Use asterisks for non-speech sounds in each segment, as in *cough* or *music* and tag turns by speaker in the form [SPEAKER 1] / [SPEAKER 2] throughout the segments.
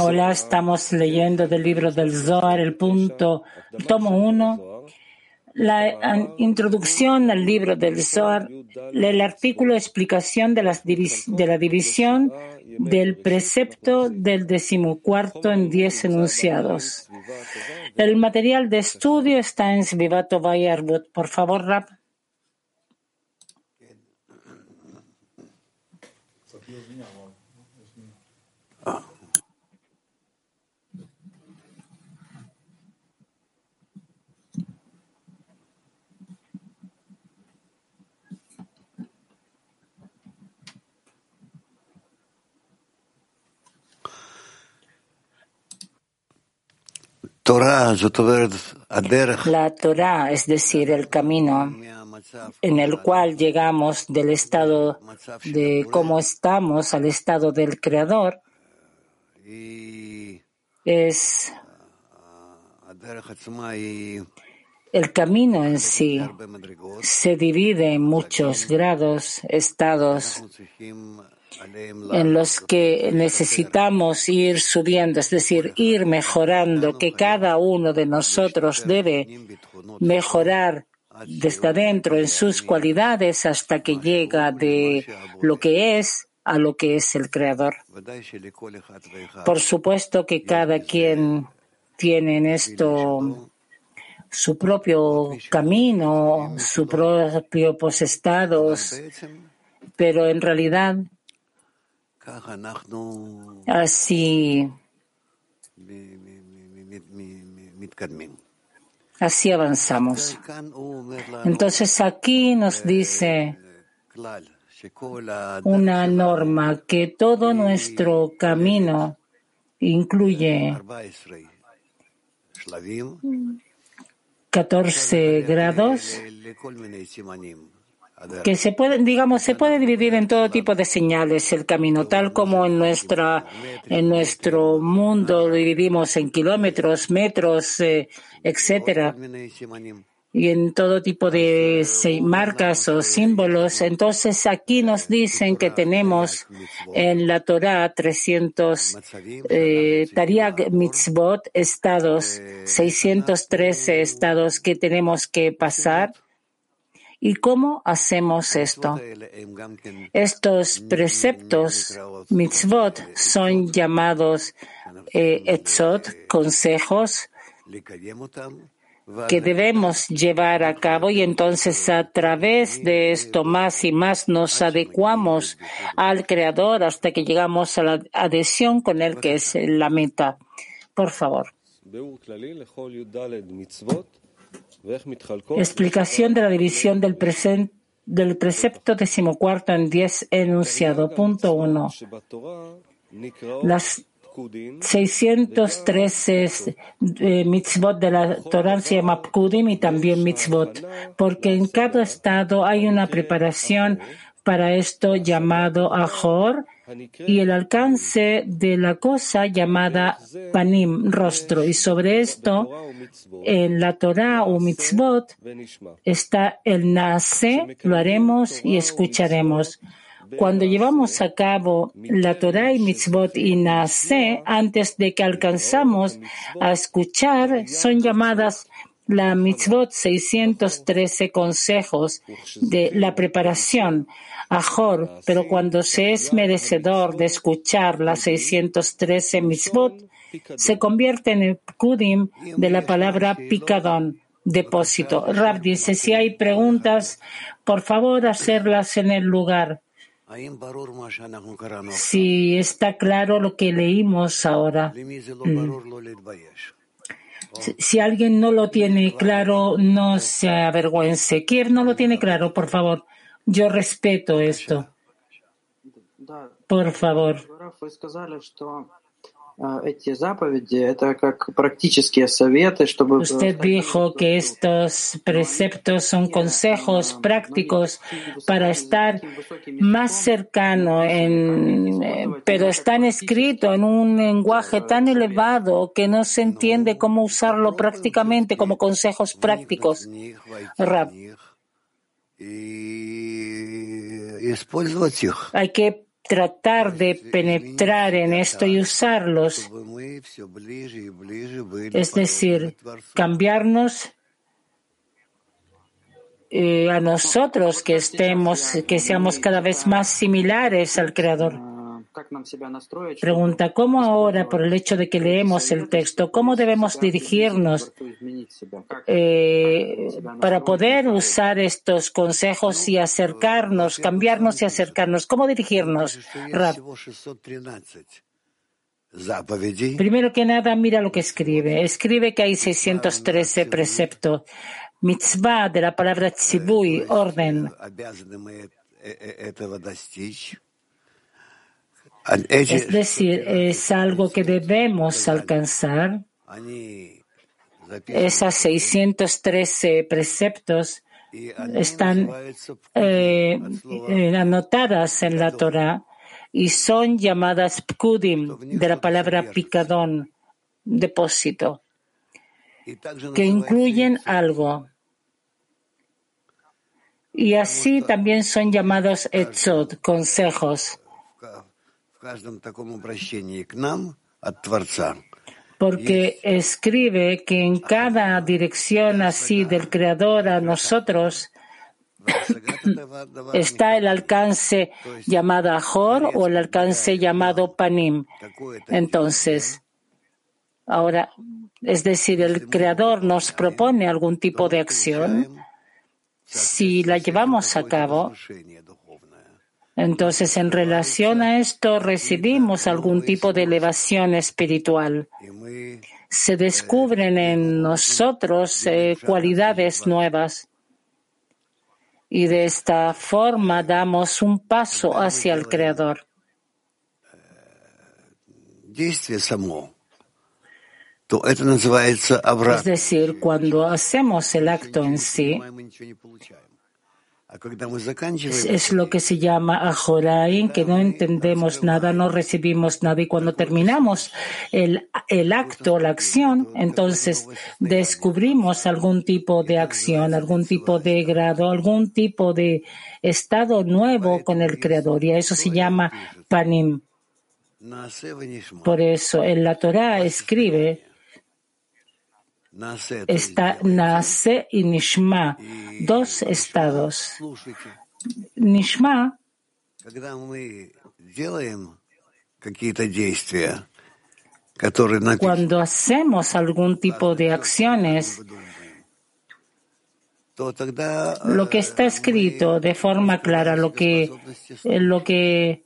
[SPEAKER 1] Hola, estamos leyendo del libro del Zohar, el punto, tomo uno, la introducción al libro del Zohar, el artículo explicación de, de la división del precepto del decimocuarto en diez enunciados. El material de estudio está en Svivato Vayarbut. Por favor, Rap. La Torah, es decir, el camino en el cual llegamos del estado de cómo estamos al estado del Creador, es el camino en sí. Se divide en muchos grados, estados en los que necesitamos ir subiendo, es decir, ir mejorando, que cada uno de nosotros debe mejorar desde adentro en sus cualidades hasta que llega de lo que es a lo que es el Creador. Por supuesto que cada quien tiene en esto su propio camino, su propio estados, pero en realidad Así, así avanzamos. Entonces aquí nos dice una norma que todo nuestro camino incluye 14 grados que se puede, digamos, se puede dividir en todo tipo de señales el camino, tal como en nuestra, en nuestro mundo lo dividimos en kilómetros, metros, eh, etcétera, y en todo tipo de marcas o símbolos. Entonces aquí nos dicen que tenemos en la Torah 300 eh, Tariag Mitzvot estados, 613 estados que tenemos que pasar ¿Y cómo hacemos esto? Estos preceptos, mitzvot, son llamados eh, etzot, consejos, que debemos llevar a cabo y entonces a través de esto más y más nos adecuamos al Creador hasta que llegamos a la adhesión con Él, que es la meta. Por favor. Explicación de la división del, precepto decimocuarto en diez enunciado. Punto uno. Las 613 eh, mitzvot de la Torah se llama Pkudim y también mitzvot, porque en cada estado hay una preparación para esto llamado Ahor, y el alcance de la cosa llamada panim, rostro. Y sobre esto, en la Torah o mitzvot, está el nace, lo haremos y escucharemos. Cuando llevamos a cabo la Torah y mitzvot y nace, antes de que alcanzamos a escuchar, son llamadas la mitzvot 613 consejos de la preparación Ajor, pero cuando se es merecedor de escuchar las 613 mitzvot, se convierte en el kudim de la palabra picadón, depósito. Rab dice, si hay preguntas, por favor hacerlas en el lugar. Si está claro lo que leímos ahora. Mm. Si alguien no lo tiene claro, no se avergüence. ¿Quién no lo tiene claro, por favor? Yo respeto esto. Por favor. Usted dijo que estos preceptos son consejos prácticos para estar más cercano, en, eh, pero están escritos en un lenguaje tan elevado que no se entiende cómo usarlo prácticamente como consejos prácticos. Hay que tratar de penetrar en esto y usarlos. Es decir, cambiarnos eh, a nosotros que estemos, que seamos cada vez más similares al Creador. Pregunta, ¿cómo ahora, por el hecho de que leemos el texto, cómo debemos dirigirnos eh, para poder usar estos consejos y acercarnos, cambiarnos y acercarnos? ¿Cómo dirigirnos, Primero que nada, mira lo que escribe. Escribe que hay 613 preceptos. Mitzvah de la palabra tzibui, orden. Es decir, es algo que debemos alcanzar. Esas 613 preceptos están eh, eh, anotadas en la Torah y son llamadas pkudim, de la palabra picadón, depósito, que incluyen algo. Y así también son llamados etzot, consejos porque escribe que en cada dirección así del Creador a nosotros está el alcance llamado Ahor o el alcance llamado Panim. Entonces, ahora, es decir, el Creador nos propone algún tipo de acción. Si la llevamos a cabo, entonces, en relación a esto, recibimos algún tipo de elevación espiritual. Se descubren en nosotros eh, cualidades nuevas. Y de esta forma damos un paso hacia el Creador. Es decir, cuando hacemos el acto en sí, es, lo que se llama ajorain, que no entendemos nada, no recibimos nada. Y cuando terminamos el, el acto, la acción, entonces descubrimos algún tipo de acción, algún tipo de grado, algún tipo de estado nuevo con el Creador. Y eso se llama panim. Por eso en la Torah escribe está Nace y Nishma, dos estados. Nishma cuando hacemos algún tipo de acciones, lo que está escrito de forma clara, lo que, lo que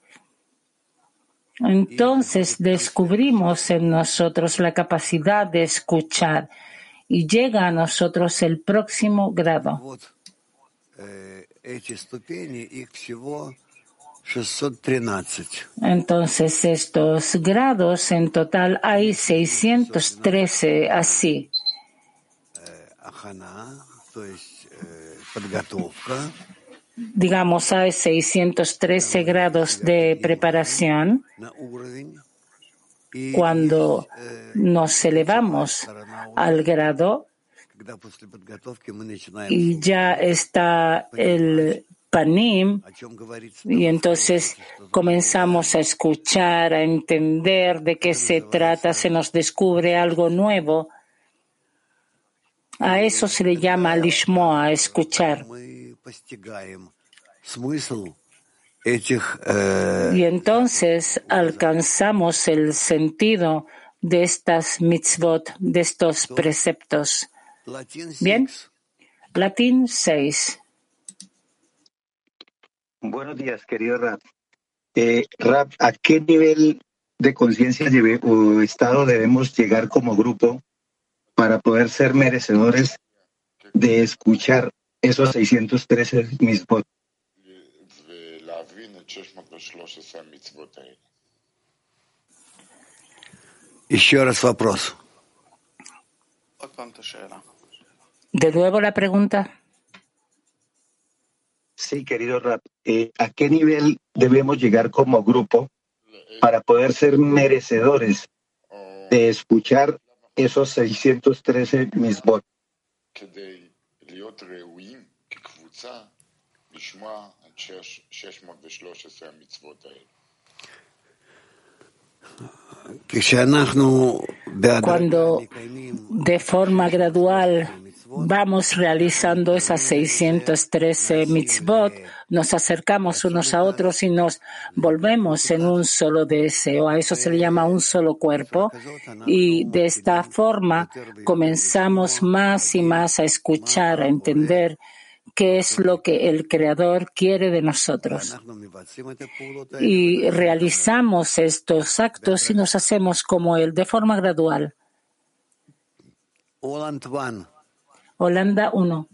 [SPEAKER 1] entonces descubrimos en nosotros la capacidad de escuchar y llega a nosotros el próximo grado. Entonces, estos grados en total hay 613 así. Digamos, hay 613 grados de preparación cuando nos elevamos al grado y ya está el panim y entonces comenzamos a escuchar, a entender de qué se trata, se nos descubre algo nuevo. A eso se le llama lishmoa, escuchar.
[SPEAKER 2] Eh,
[SPEAKER 1] y entonces alcanzamos el sentido de estas mitzvot, de estos preceptos. Bien, latín 6.
[SPEAKER 3] Buenos días, querido Rap. Eh, Rap, ¿a qué nivel de conciencia o estado debemos llegar como grupo para poder ser merecedores de escuchar esos 613 mitzvot?
[SPEAKER 1] De nuevo la pregunta.
[SPEAKER 3] Sí, querido Rap, eh, ¿a qué nivel debemos llegar como grupo para poder ser merecedores de escuchar esos 613 misbot?
[SPEAKER 1] Cuando de forma gradual vamos realizando esas 613 mitzvot, nos acercamos unos a otros y nos volvemos en un solo deseo. A eso se le llama un solo cuerpo. Y de esta forma comenzamos más y más a escuchar, a entender qué es lo que el Creador quiere de nosotros. Y realizamos estos actos y nos hacemos como Él de forma gradual. Holanda 1.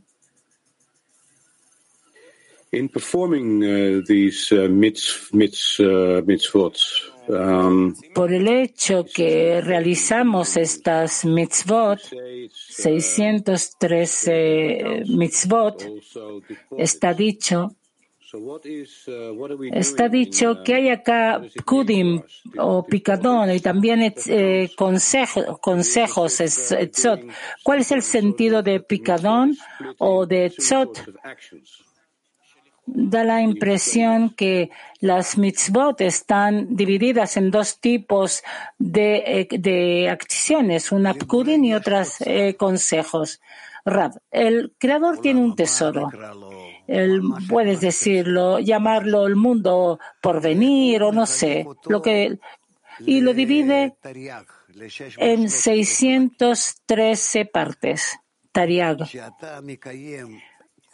[SPEAKER 2] In performing uh, these uh, uh, mitzvot,
[SPEAKER 1] Por el hecho que realizamos estas mitzvot, 613 mitzvot, está dicho Está dicho que hay acá kudim o picadón y también eh, consejo, consejos, etzot. ¿Cuál es el sentido de picadón o de etzot? Da la impresión que las mitzvot están divididas en dos tipos de, eh, de acciones, una pkudim y otras eh, consejos. Rab, el creador tiene un tesoro el, puedes decirlo, llamarlo el mundo por venir o no sé, lo que, y lo divide en 613 partes. Tariag.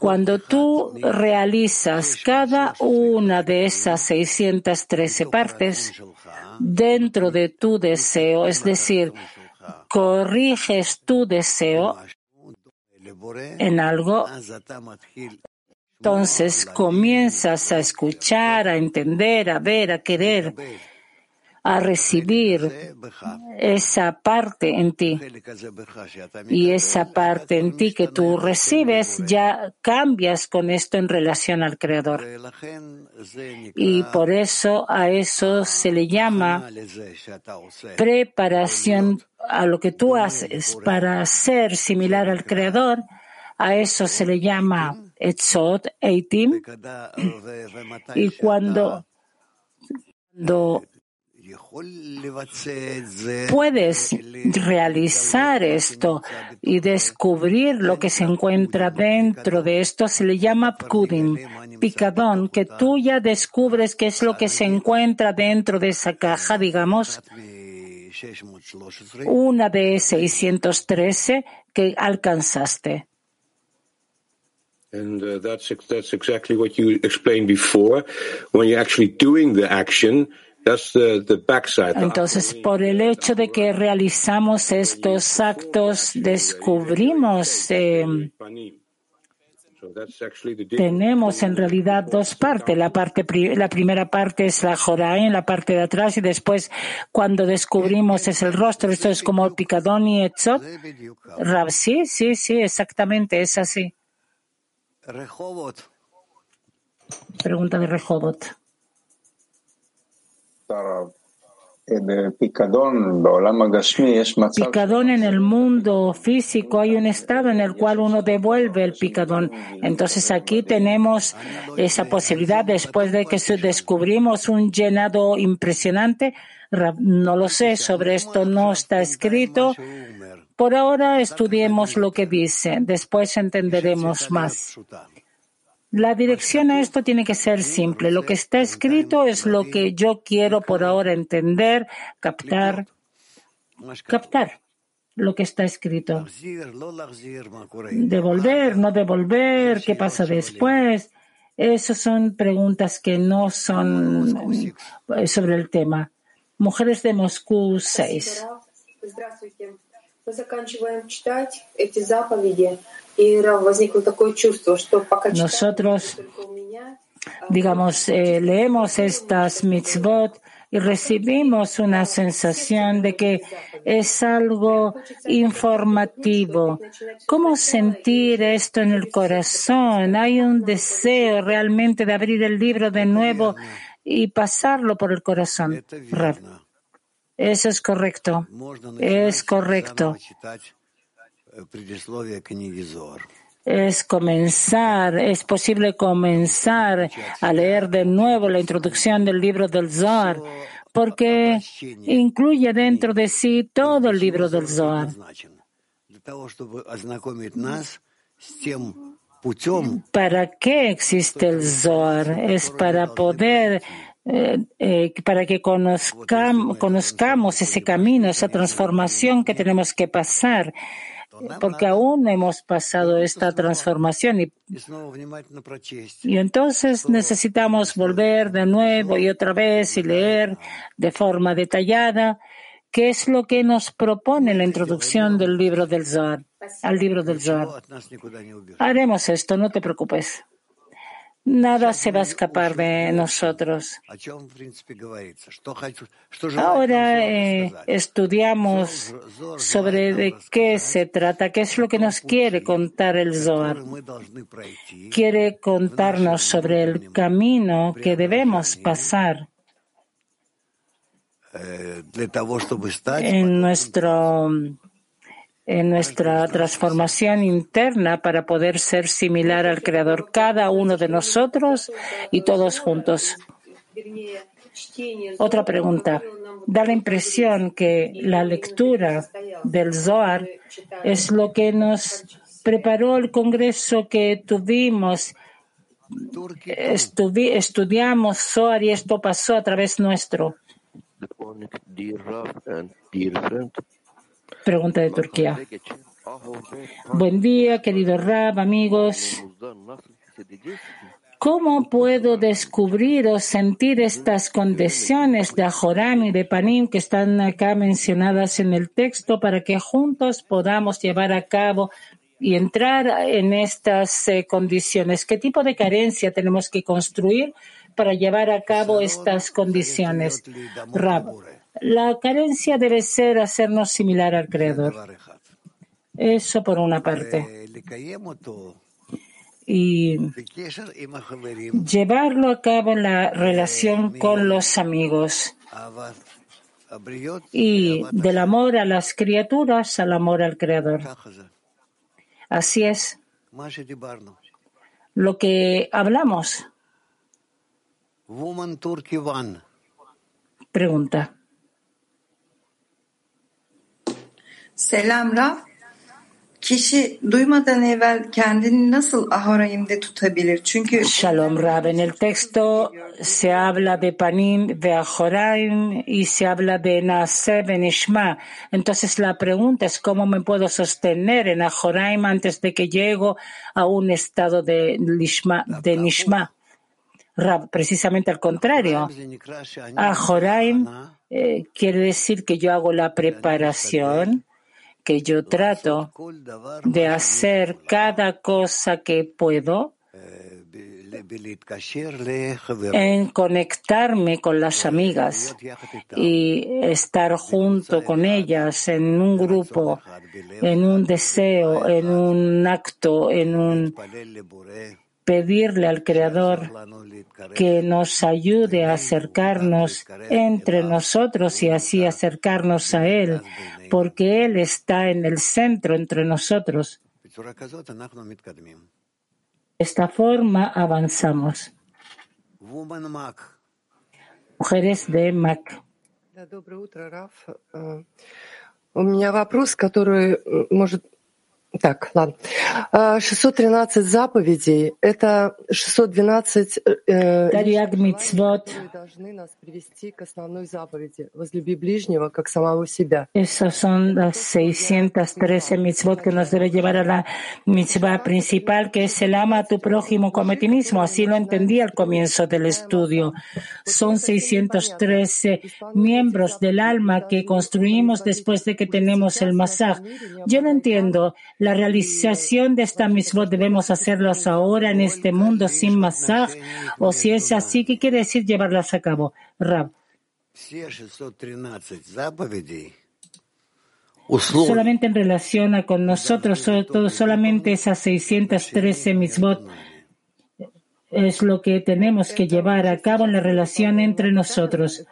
[SPEAKER 1] Cuando tú realizas cada una de esas 613 partes dentro de tu deseo, es decir, corriges tu deseo en algo, entonces comienzas a escuchar, a entender, a ver, a querer, a recibir esa parte en ti. Y esa parte en ti que tú recibes, ya cambias con esto en relación al Creador. Y por eso a eso se le llama preparación a lo que tú haces para ser similar al Creador. A eso se le llama Etzot, Eitim, y cuando, puedes realizar esto y descubrir lo que se encuentra dentro de esto, se le llama Pkudim, picadón, que tú ya descubres qué es lo que se encuentra dentro de esa caja, digamos, una de 613 que alcanzaste.
[SPEAKER 2] And uh, that's that's exactly what you explained before. When you're actually doing the that's the, the backside.
[SPEAKER 1] Entonces, por el hecho de que realizamos estos actos, descubrimos eh, tenemos en realidad dos partes. La, parte, la primera parte es la Jorae en la parte de atrás y después cuando descubrimos es el rostro. Esto es como el picadón y etzot. Sí, sí, sí, exactamente, es así. Pregunta de Rehovot.
[SPEAKER 4] Picadón
[SPEAKER 1] en el mundo físico hay un estado en el cual uno devuelve el picadón. Entonces aquí tenemos esa posibilidad después de que descubrimos un llenado impresionante. No lo sé, sobre esto no está escrito. Por ahora estudiemos lo que dice, después entenderemos más. La dirección a esto tiene que ser simple. Lo que está escrito es lo que yo quiero por ahora entender, captar, captar lo que está escrito. Devolver, no devolver, qué pasa después. Esas son preguntas que no son sobre el tema. Mujeres de Moscú 6. Nosotros, digamos, eh, leemos estas mitzvot y recibimos una sensación de que es algo informativo. ¿Cómo sentir esto en el corazón? Hay un deseo realmente de abrir el libro de nuevo y pasarlo por el corazón. Eso es correcto. Es correcto. Es comenzar, es posible comenzar a leer de nuevo la introducción del libro del Zohar porque incluye dentro de sí todo el libro del Zohar. ¿Para qué existe el Zohar? Es para poder eh, eh, para que conozcamos, conozcamos ese camino, esa transformación que tenemos que pasar, porque aún no hemos pasado esta transformación y, y entonces necesitamos volver de nuevo y otra vez y leer de forma detallada qué es lo que nos propone la introducción del libro del Zohar, al libro del Zohar. Haremos esto, no te preocupes. Nada se va a escapar de nosotros. Ahora eh, estudiamos sobre de qué se trata, qué es lo que nos quiere contar el Zohar. Quiere contarnos sobre el camino que debemos pasar en nuestro en nuestra transformación interna para poder ser similar al Creador, cada uno de nosotros y todos juntos. Otra pregunta. Da la impresión que la lectura del Zohar es lo que nos preparó el congreso que tuvimos. estudiamos Zohar y esto pasó a través nuestro. Pregunta de Turquía. Buen día, querido Rab, amigos. ¿Cómo puedo descubrir o sentir estas condiciones de Ajoram y de Panim que están acá mencionadas en el texto para que juntos podamos llevar a cabo y entrar en estas eh, condiciones? ¿Qué tipo de carencia tenemos que construir para llevar a cabo estas condiciones? Rab, la carencia debe ser hacernos similar al Creador. Eso por una parte. Y llevarlo a cabo en la relación con los amigos. Y del amor a las criaturas al amor al Creador. Así es. Lo que hablamos. Pregunta.
[SPEAKER 5] Kişi duymadan evvel kendini nasıl tutabilir? Çünkü
[SPEAKER 1] Shalom Rab. En el texto se habla de Panim de Ahoraim y se habla de Nase Benishma. Entonces la pregunta es cómo me puedo sostener en Ahoraim antes de que llego a un estado de, lishma, Nishma. Rab, precisamente al contrario. Ahoraim eh, quiere decir que yo hago la preparación que yo trato de hacer cada cosa que puedo en conectarme con las amigas y estar junto con ellas en un grupo, en un deseo, en un acto, en un pedirle al Creador que nos ayude a acercarnos entre nosotros y así acercarnos a Él, porque Él está en el centro entre nosotros. De esta forma avanzamos. Mujeres de Mac.
[SPEAKER 6] У меня вопрос, который может Так, ладно. 613 заповедей — это 612 э,
[SPEAKER 1] mitzvot.
[SPEAKER 6] должны нас привести к основной заповеди «Возлюби ближнего, как самого себя».
[SPEAKER 1] Esas son las 613 mitzvot que nos debe llevar a la mitzvah principal, que es el ama a tu prójimo como a ti mismo. Así lo entendí al comienzo del estudio. Son 613 miembros del alma que construimos después de que tenemos el masaj. Yo no entiendo la realización de esta misma debemos hacerlas ahora en este mundo sin masaj, o si es así, ¿qué quiere decir llevarlas a cabo? Rab. Solamente en relación a con nosotros, solamente esas 613 misbot es lo que tenemos que llevar a cabo en la relación entre nosotros.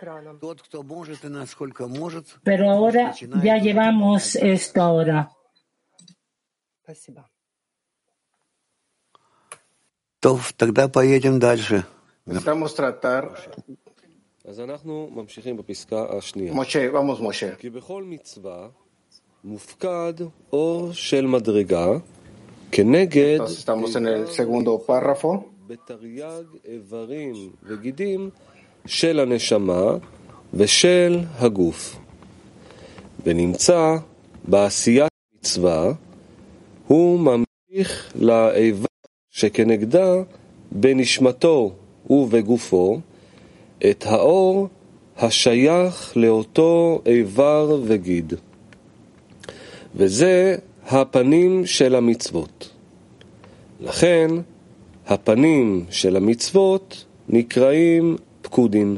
[SPEAKER 1] Pero ahora ya llevamos esto ahora.
[SPEAKER 6] Спасибо.
[SPEAKER 7] То, тогда поедем дальше.
[SPEAKER 4] Necesitamos tratar
[SPEAKER 7] Moshe, vamos, Moshe.
[SPEAKER 8] כי בכל מצווה מופקד אור של מדרגה כנגד
[SPEAKER 7] Entonces estamos en el segundo párrafo.
[SPEAKER 8] בתרי"ג איברים וגידים של הנשמה ושל הגוף. ונמצא בעשיית מצווה, הוא ממשיך לאיבר שכנגדה בנשמתו ובגופו את האור השייך לאותו איבר וגיד. וזה הפנים של המצוות. לכן, הפנים של המצוות נקראים פקודין.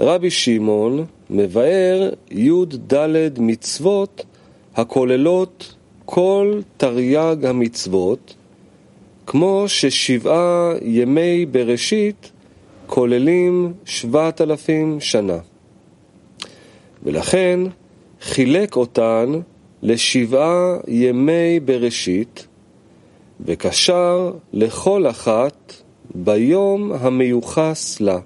[SPEAKER 8] רבי שמעון מבאר י"ד מצוות הכוללות כל תרי"ג המצוות, כמו ששבעה ימי בראשית כוללים שבעת אלפים שנה. ולכן חילק אותן לשבעה ימי בראשית, וקשר לכל אחת ביום המיוחס לה.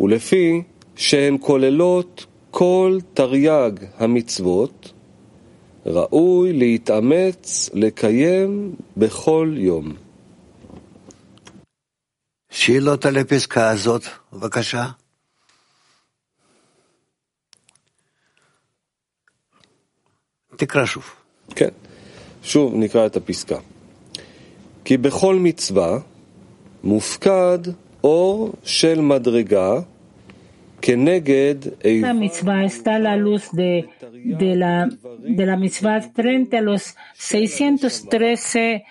[SPEAKER 8] ולפי שהן כוללות כל תרי"ג המצוות, ראוי להתאמץ לקיים בכל יום.
[SPEAKER 9] שאלות על הפסקה הזאת, בבקשה. תקרא שוב.
[SPEAKER 8] כן, שוב נקרא את הפסקה. כי בכל מצווה מופקד אור של מדרגה
[SPEAKER 1] La mitzvah está la luz de, de, la, de la mitzvah frente a los 613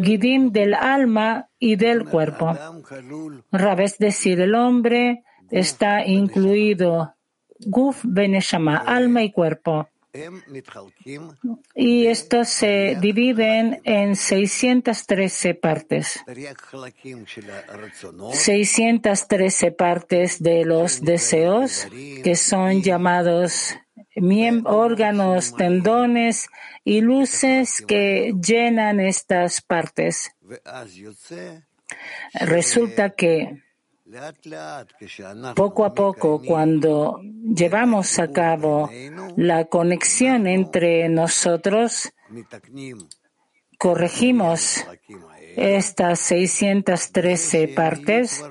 [SPEAKER 1] guidim del alma y del cuerpo. Rab, es decir, el hombre está incluido guf beneshama, alma y cuerpo. Y estos se dividen en 613 partes. 613 partes de los deseos que son llamados órganos, tendones y luces que llenan estas partes. Resulta que poco a poco, cuando llevamos a cabo la conexión entre nosotros, corregimos estas 613 partes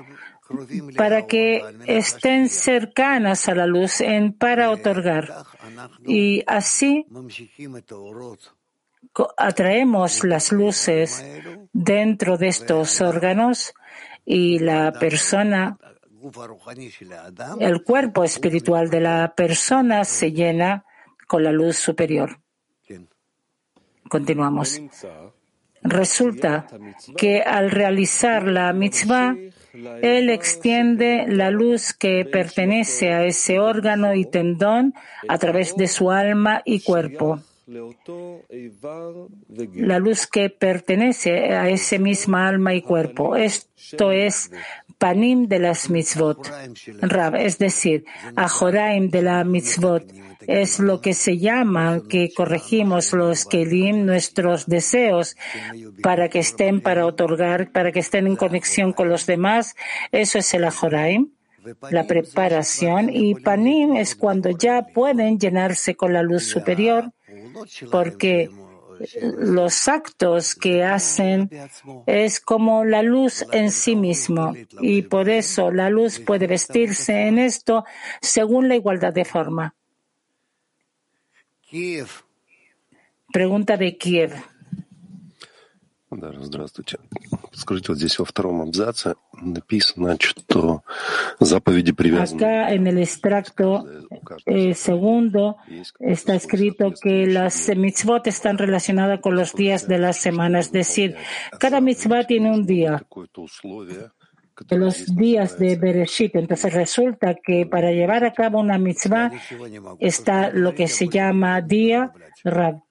[SPEAKER 1] para que estén cercanas a la luz en, para otorgar. Y así atraemos las luces dentro de estos órganos y la persona, el cuerpo espiritual de la persona se llena con la luz superior. Continuamos. Resulta que al realizar la mitzvah, él extiende la luz que pertenece a ese órgano y tendón a través de su alma y cuerpo la luz que pertenece a ese misma alma y cuerpo. Esto es panim de las mitzvot. Rab, es decir, ajoraim de la mitzvot. Es lo que se llama que corregimos los kelim, nuestros deseos, para que estén, para otorgar, para que estén en conexión con los demás. Eso es el ajoraim la preparación. y panim es cuando ya pueden llenarse con la luz superior porque los actos que hacen es como la luz en sí mismo y por eso la luz puede vestirse en esto según la igualdad de forma. Pregunta de Kiev.
[SPEAKER 10] Да, здравствуйте. Скажите, вот здесь во втором абзаце написано, что заповеди привязаны.
[SPEAKER 1] Acá en el extracto eh, segundo está escrito que las mitzvot están relacionadas con los días de la semana, es decir, cada mitzvah tiene un día de los días de Bereshit. Entonces resulta que para llevar a cabo una mitzvah está lo que se llama día Rab.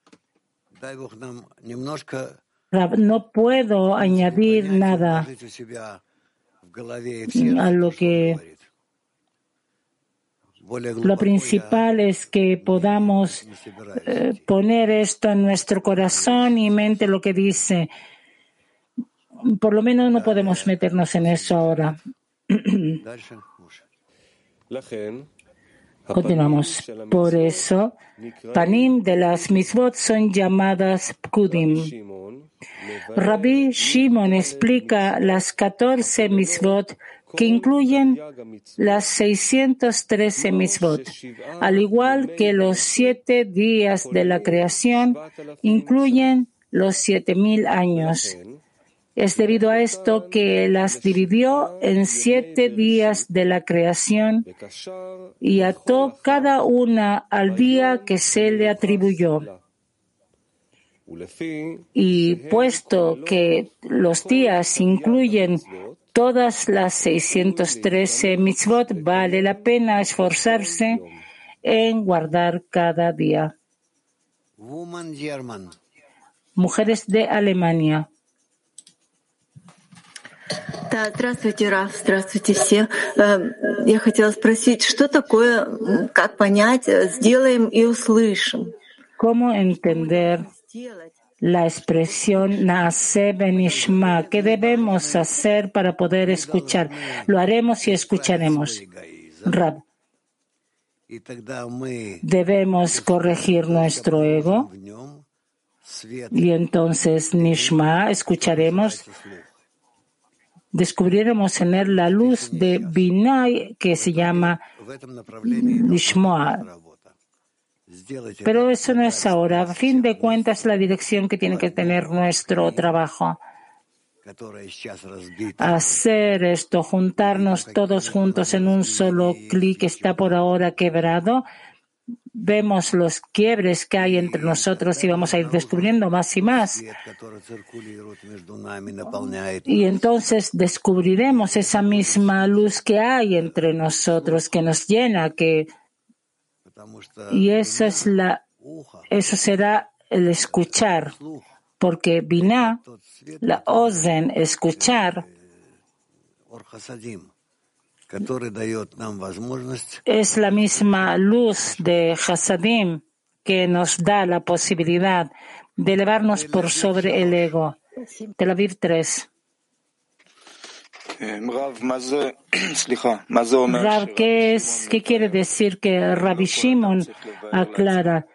[SPEAKER 1] No puedo añadir nada a lo que lo principal es que podamos eh, poner esto en nuestro corazón y mente lo que dice. Por lo menos no podemos meternos en eso ahora. Continuamos. Por eso, panim de las mitzvot son llamadas pkudim. Rabbi Shimon explica las 14 mitzvot que incluyen las 613 mitzvot, al igual que los siete días de la creación incluyen los siete mil años. Es debido a esto que las dividió en siete días de la creación y ató cada una al día que se le atribuyó. Y puesto que los días incluyen todas las 613 mitzvot, vale la pena esforzarse en guardar cada día. Mujeres de Alemania.
[SPEAKER 11] Да, здравствуйте, Раф, здравствуйте все. Я хотела спросить, что такое, как понять, сделаем и услышим?
[SPEAKER 1] ¿Cómo entender la expresión Naase Benishma? ¿Qué debemos hacer para poder escuchar? Lo haremos y escucharemos. Rab. Debemos corregir nuestro ego y entonces Nishma escucharemos descubriremos en él la luz de Binay que se llama Nishmoa. Pero eso no es ahora. A fin de cuentas, la dirección que tiene que tener nuestro trabajo. Hacer esto, juntarnos todos juntos en un solo clic está por ahora quebrado vemos los quiebres que hay entre nosotros y vamos a ir descubriendo más y más. Y entonces descubriremos esa misma luz que hay entre nosotros, que nos llena, que y eso es la eso será el escuchar, porque Binah, la Ozen, escuchar, es la misma luz de Hasadim que nos da la posibilidad de elevarnos por sobre el ego. Tel Aviv 3. Rav, *clears throat* ¿qué, es, ¿qué quiere decir que Rabbi Shimon aclara?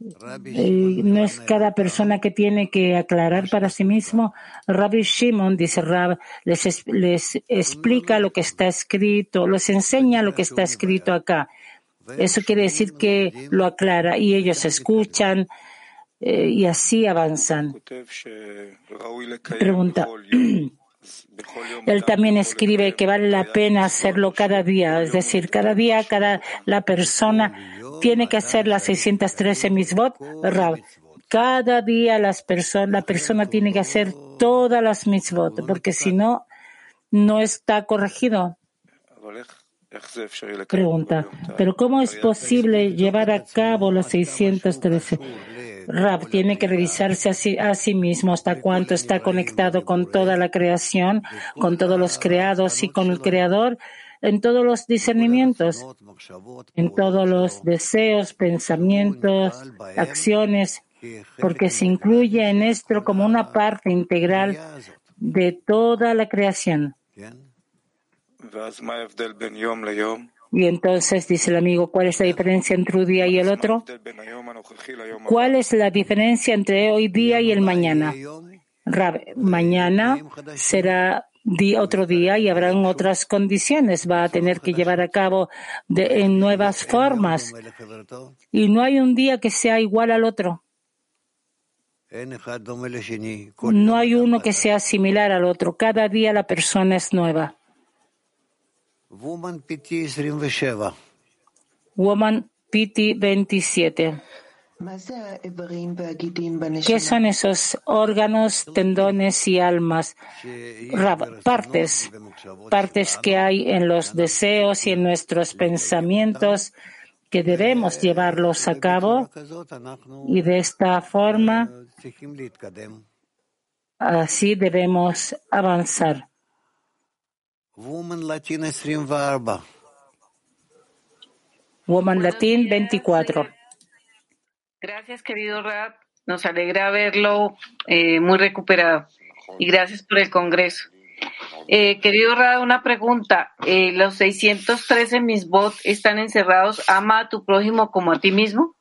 [SPEAKER 1] No es cada persona que tiene que aclarar para sí mismo. Rabbi Shimon, dice Rab, les, les explica lo que está escrito, les enseña lo que está escrito acá. Eso quiere decir que lo aclara y ellos escuchan eh, y así avanzan. Pregunta. Él también escribe que vale la pena hacerlo cada día, es decir, cada día cada la persona tiene que hacer las 613 misbot, Cada día las personas, la persona tiene que hacer todas las mitzvot, porque si no, no está corregido. Pregunta, ¿pero cómo es posible llevar a cabo los 613? Rab tiene que revisarse a sí, mismo hasta cuánto está conectado con toda la creación, con todos los creados y con el Creador en todos los discernimientos, en todos los deseos, pensamientos, acciones, porque se incluye en esto como una parte integral de toda la creación. Y entonces dice el amigo, ¿cuál es la diferencia entre un día y el otro? ¿Cuál es la diferencia entre hoy día y el mañana? mañana será otro día y habrán otras condiciones. Va a tener que llevar a cabo en nuevas formas. Y no hay un día que sea igual al otro. No hay uno que sea similar al otro. Cada día la persona es nueva. Woman Piti 27. ¿Qué son esos órganos, tendones y almas? Partes, partes que hay en los deseos y en nuestros pensamientos que debemos llevarlos a cabo y de esta forma así debemos avanzar. Woman Latin 24.
[SPEAKER 12] Gracias, querido Rad. Nos alegra verlo eh, muy recuperado. Y gracias por el Congreso. Eh, querido Rad. una pregunta. Eh, ¿Los 613 misbot están encerrados? ¿Ama a tu prójimo como a ti mismo?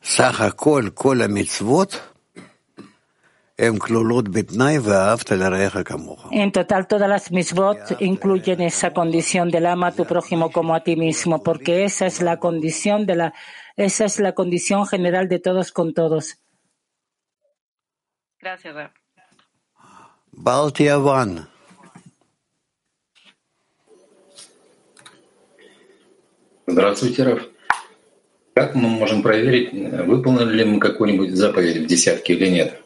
[SPEAKER 9] Saja
[SPEAKER 1] En total, todas las misbot incluyen esa condición del ama a tu prójimo como a ti mismo, porque esa es la condición de la, esa es la condición general de todos con todos.
[SPEAKER 12] Gracias, Rab.
[SPEAKER 9] Балтия Ван.
[SPEAKER 13] Здравствуйте, Раф. Как мы можем проверить, выполнили ли мы какую-нибудь заповедь в десятке или нет?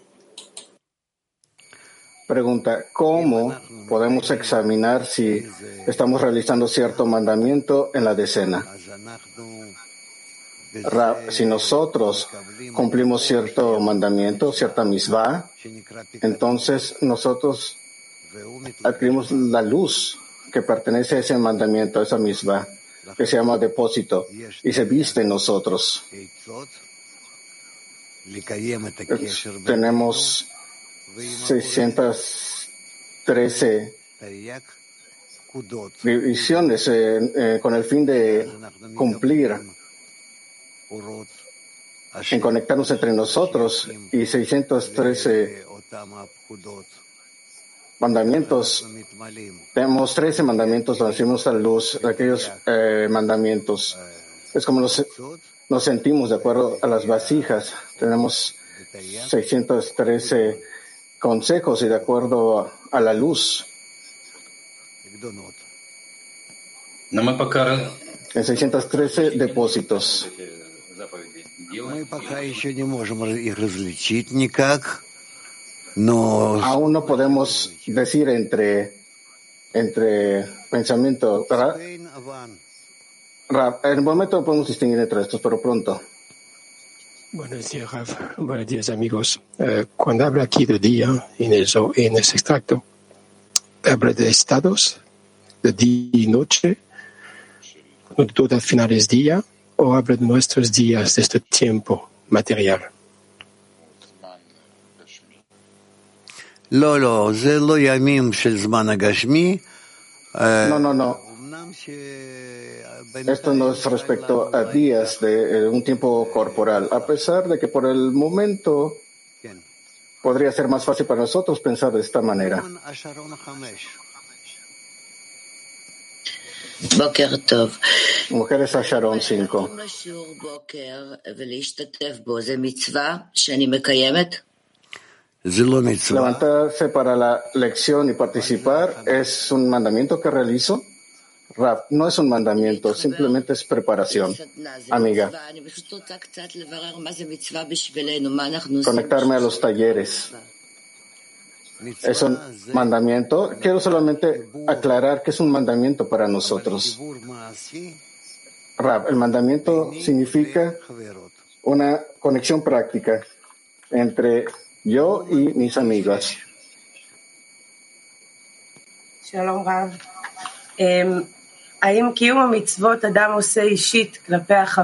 [SPEAKER 7] Pregunta, ¿cómo podemos examinar si estamos realizando cierto mandamiento en la decena? Si nosotros cumplimos cierto mandamiento, cierta misvah, entonces nosotros adquirimos la luz que pertenece a ese mandamiento, a esa misvah, que se llama depósito, y se viste en nosotros. Tenemos 613 divisiones eh, eh, con el fin de cumplir, en conectarnos entre nosotros y 613 mandamientos. Tenemos 13 mandamientos, donde hacemos a luz aquellos eh, mandamientos. Es como nos, nos sentimos de acuerdo a las vasijas. Tenemos 613 consejos y de acuerdo a, la luz. En 613 depósitos. Aún no podemos decir entre, entre pensamiento. En el momento no podemos distinguir entre estos, pero pronto.
[SPEAKER 14] Buenos días, Buenos días, amigos. Eh, cuando habla aquí de día, en, el, en ese extracto, habla de estados, de día y noche, no todo al final es día, o habla de nuestros días, de este tiempo material.
[SPEAKER 7] No, no, no. Esto nos respecto a días de eh, un tiempo corporal, a pesar de que por el momento podría ser más fácil para nosotros pensar de esta manera. Mujeres a Sharon 5. Levantarse para la lección y participar es un mandamiento que realizo. Raf, no es un mandamiento, simplemente es preparación. Amiga, conectarme a los talleres. Es un mandamiento. Quiero solamente aclarar que es un mandamiento para nosotros. Rab, el mandamiento significa una conexión práctica entre yo y mis amigas.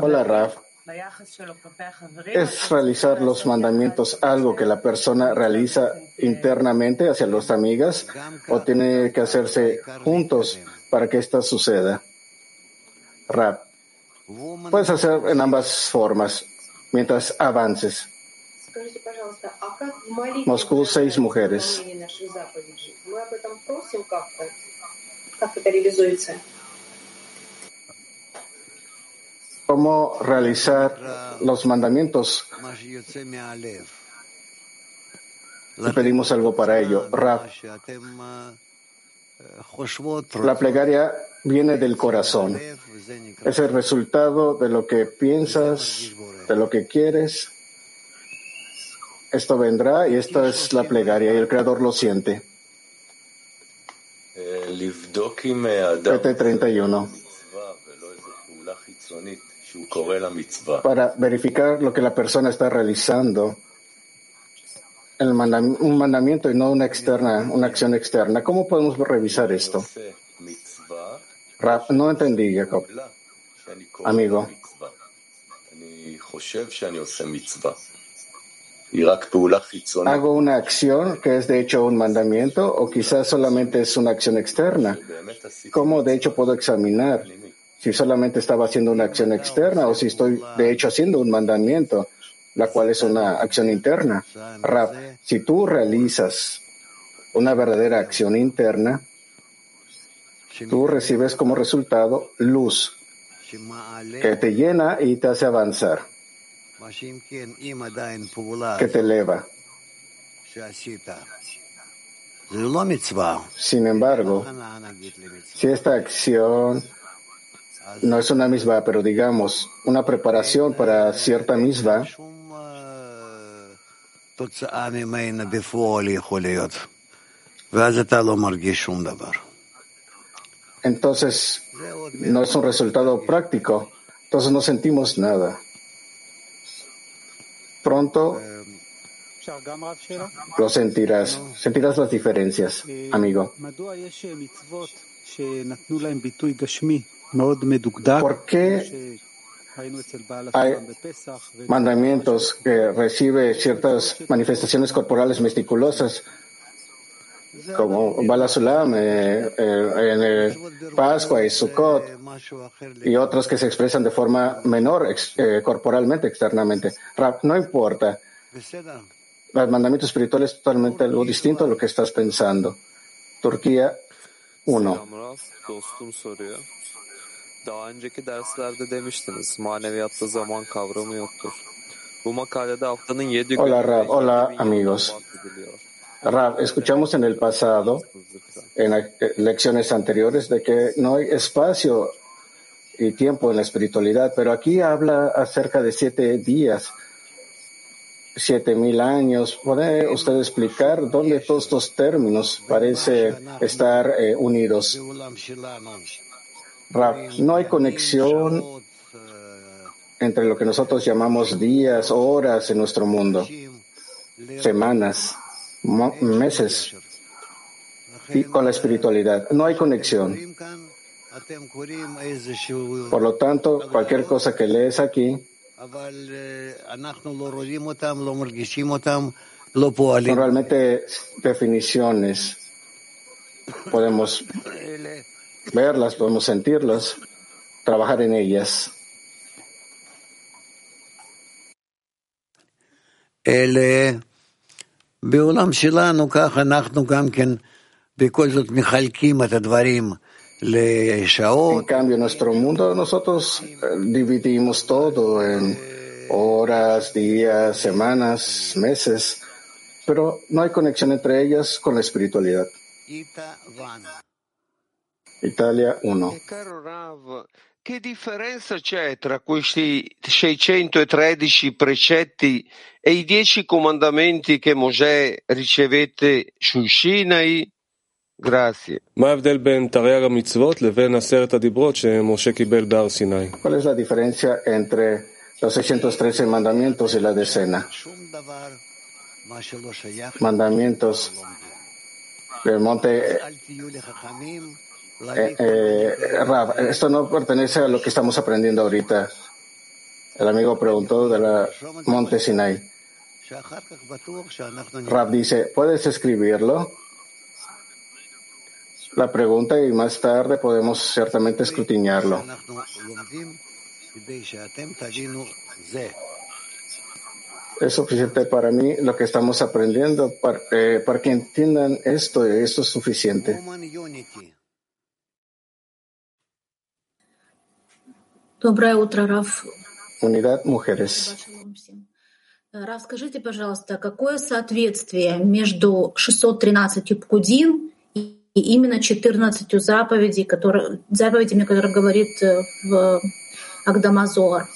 [SPEAKER 7] Hola, Raf. ¿Es realizar los mandamientos algo que la persona realiza internamente hacia las amigas o tiene que hacerse juntos para que ésta suceda? Rap. Puedes hacer en ambas formas mientras avances. Moscú, seis mujeres. cómo realizar los mandamientos. Y pedimos algo para ello. Rab, la plegaria viene del corazón. Es el resultado de lo que piensas, de lo que quieres. Esto vendrá y esta es la plegaria y el Creador lo siente. PT 31 para verificar lo que la persona está realizando, un mandamiento y no una, externa, una acción externa. ¿Cómo podemos revisar esto? No entendí, Jacob. Amigo. Hago una acción que es de hecho un mandamiento o quizás solamente es una acción externa. ¿Cómo de hecho puedo examinar si solamente estaba haciendo una acción externa o si estoy de hecho haciendo un mandamiento, la cual es una acción interna? Si tú realizas una verdadera acción interna, tú recibes como resultado luz que te llena y te hace avanzar que te eleva. Sin embargo, si esta acción no es una misma, pero digamos una preparación para cierta misma, entonces no es un resultado práctico, entonces no sentimos nada. Pronto lo sentirás, sentirás las diferencias, amigo. ¿Por qué hay mandamientos que reciben ciertas manifestaciones corporales meticulosas, como Balasulam eh, eh, en Pascua y Sukkot, y otros que se expresan de forma menor eh, corporalmente, externamente. No importa. Los mandamientos espirituales es totalmente algo distinto a lo que estás pensando. Turquía 1.
[SPEAKER 8] Daha önceki derslerde demiştiniz, maneviyatta zaman kavramı yoktur. Bu makalede haftanın yedi
[SPEAKER 7] Hola, Rab. Hola, amigos. Rab, escuchamos en el pasado, en lecciones anteriores, de que no hay espacio y tiempo en la espiritualidad, pero aquí habla acerca de siete días, siete mil años. ¿Puede usted explicar dónde todos estos términos parecen estar eh, unidos? No hay conexión entre lo que nosotros llamamos días, horas en nuestro mundo, semanas meses y con la espiritualidad. No hay conexión. Por lo tanto, cualquier cosa que lees aquí, son definiciones. Podemos verlas, podemos sentirlas, trabajar en ellas.
[SPEAKER 9] El בעולם שלנו כך אנחנו גם כן בכל זאת מחלקים את הדברים לשעות.
[SPEAKER 7] En cambio, en nuestro mundo nosotros dividimos todo en horas, días, semanas, meses, pero no hay conexión entre ellas con la espiritualidad. Italia 1.
[SPEAKER 15] Che differenza c'è tra questi 613 precetti e i dieci comandamenti che Mosè ricevette su Sinai? Grazie.
[SPEAKER 8] ¿Cuál es
[SPEAKER 7] la diferencia entre los 613 mandamientos y la decena? Mandamientos del monte eh, eh, esto no pertenece a lo que estamos aprendiendo ahorita. El amigo preguntó de la Monte Sinai. Rab dice, ¿puedes escribirlo? La pregunta y más tarde podemos ciertamente escrutinarlo. Es suficiente para mí lo que estamos aprendiendo para, eh, para que entiendan esto esto es suficiente.
[SPEAKER 16] Доброе утро, Раф.
[SPEAKER 7] Unidad Mujeres.
[SPEAKER 16] Раф, скажите, пожалуйста, какое соответствие между 613 пкудим и именно 14 заповедей, которые, заповедями, которые говорит в Агдамазор?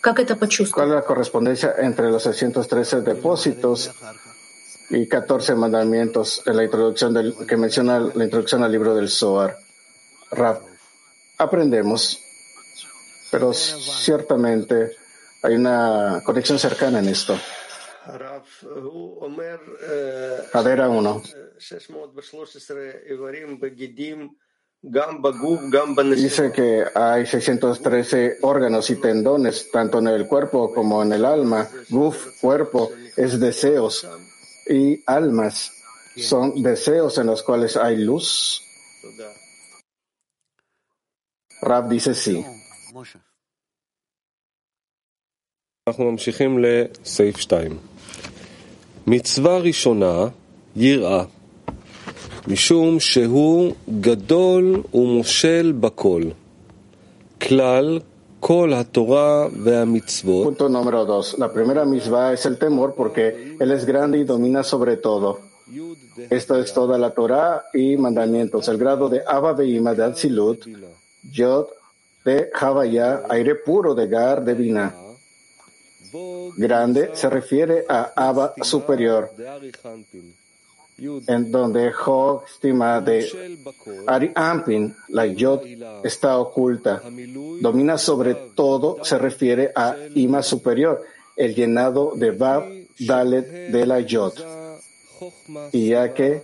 [SPEAKER 16] Как это почувствовать?
[SPEAKER 7] ¿Cuál es la correspondencia entre los 613 depósitos y 14 mandamientos en la introducción del, que menciona la introducción al libro del Zohar? Raf, aprendemos pero ciertamente hay una conexión cercana en esto. Cadera 1. Dice que hay 613 órganos y tendones, tanto en el cuerpo como en el alma, guf, cuerpo, es deseos y almas son deseos en los cuales hay luz. Rab dice sí.
[SPEAKER 17] אנחנו ממשיכים לסעיף 2. מצווה ראשונה, יראה, משום שהוא גדול ומושל בכל. כלל כל התורה והמצוות.
[SPEAKER 7] Punto número dos. La primera misma es el temor porque Él es grande y domina sobre todo. Esto es toda la Torah y mandamientos. El grado de Abba Beima de Atzilut, Yod de Havaya, aire puro de Gar de Bina. Grande se refiere a Abba superior, en donde Jo estima de Ari Ampin, la Yod, está oculta. Domina sobre todo se refiere a Ima superior, el llenado de Bab Dalet de la Yod. Y ya que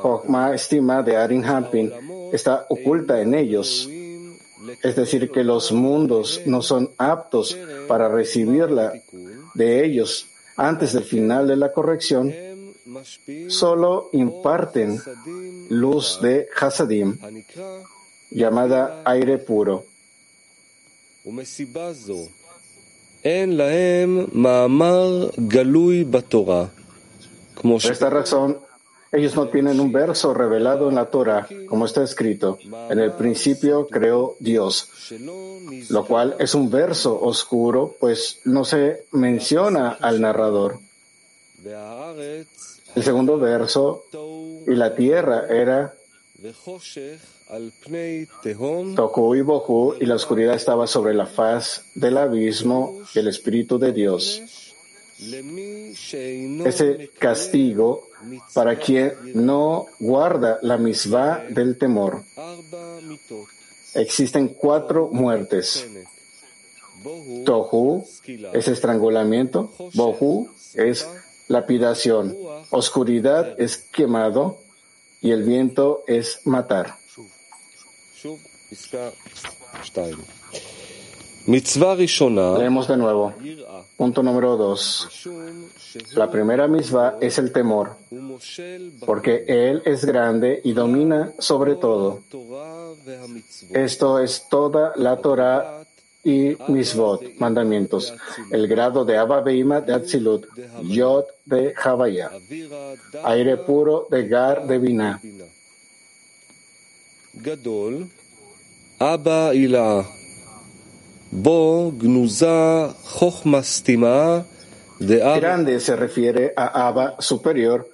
[SPEAKER 7] Jochma estima de Arin Hampin está oculta en ellos, es decir, que los mundos no son aptos para recibirla de ellos antes del final de la corrección, solo imparten luz de Hasadim, llamada aire puro. Por esta razón, ellos no tienen un verso revelado en la Torah, como está escrito. En el principio creó Dios, lo cual es un verso oscuro, pues no se menciona al narrador. El segundo verso, y la tierra era Tohu y Bohu, y la oscuridad estaba sobre la faz del abismo, y el Espíritu de Dios. Ese castigo para quien no guarda la misma del temor. Existen cuatro muertes. Tohu es estrangulamiento, Bohu es lapidación, oscuridad es quemado y el viento es matar. Leemos de nuevo. Punto número dos. La primera misma es el temor, porque Él es grande y domina sobre todo. Esto es toda la Torah y misvot, mandamientos, el grado de Abba Beima de Atzilut, Yod de Havaya, aire puro de Gar de Binah.
[SPEAKER 17] Gadol, Abba Ilah.
[SPEAKER 7] Grande se refiere a Abba superior,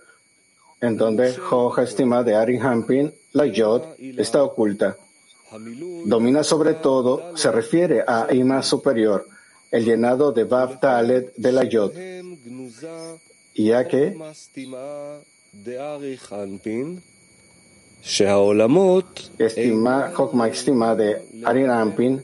[SPEAKER 7] en donde Joja estima de Ari Hampin, la Yod, está oculta. Domina sobre todo se refiere a Ima superior, el llenado de Bab Talet de la Yod. Ya que estima, Jokma estima de Ari Hampin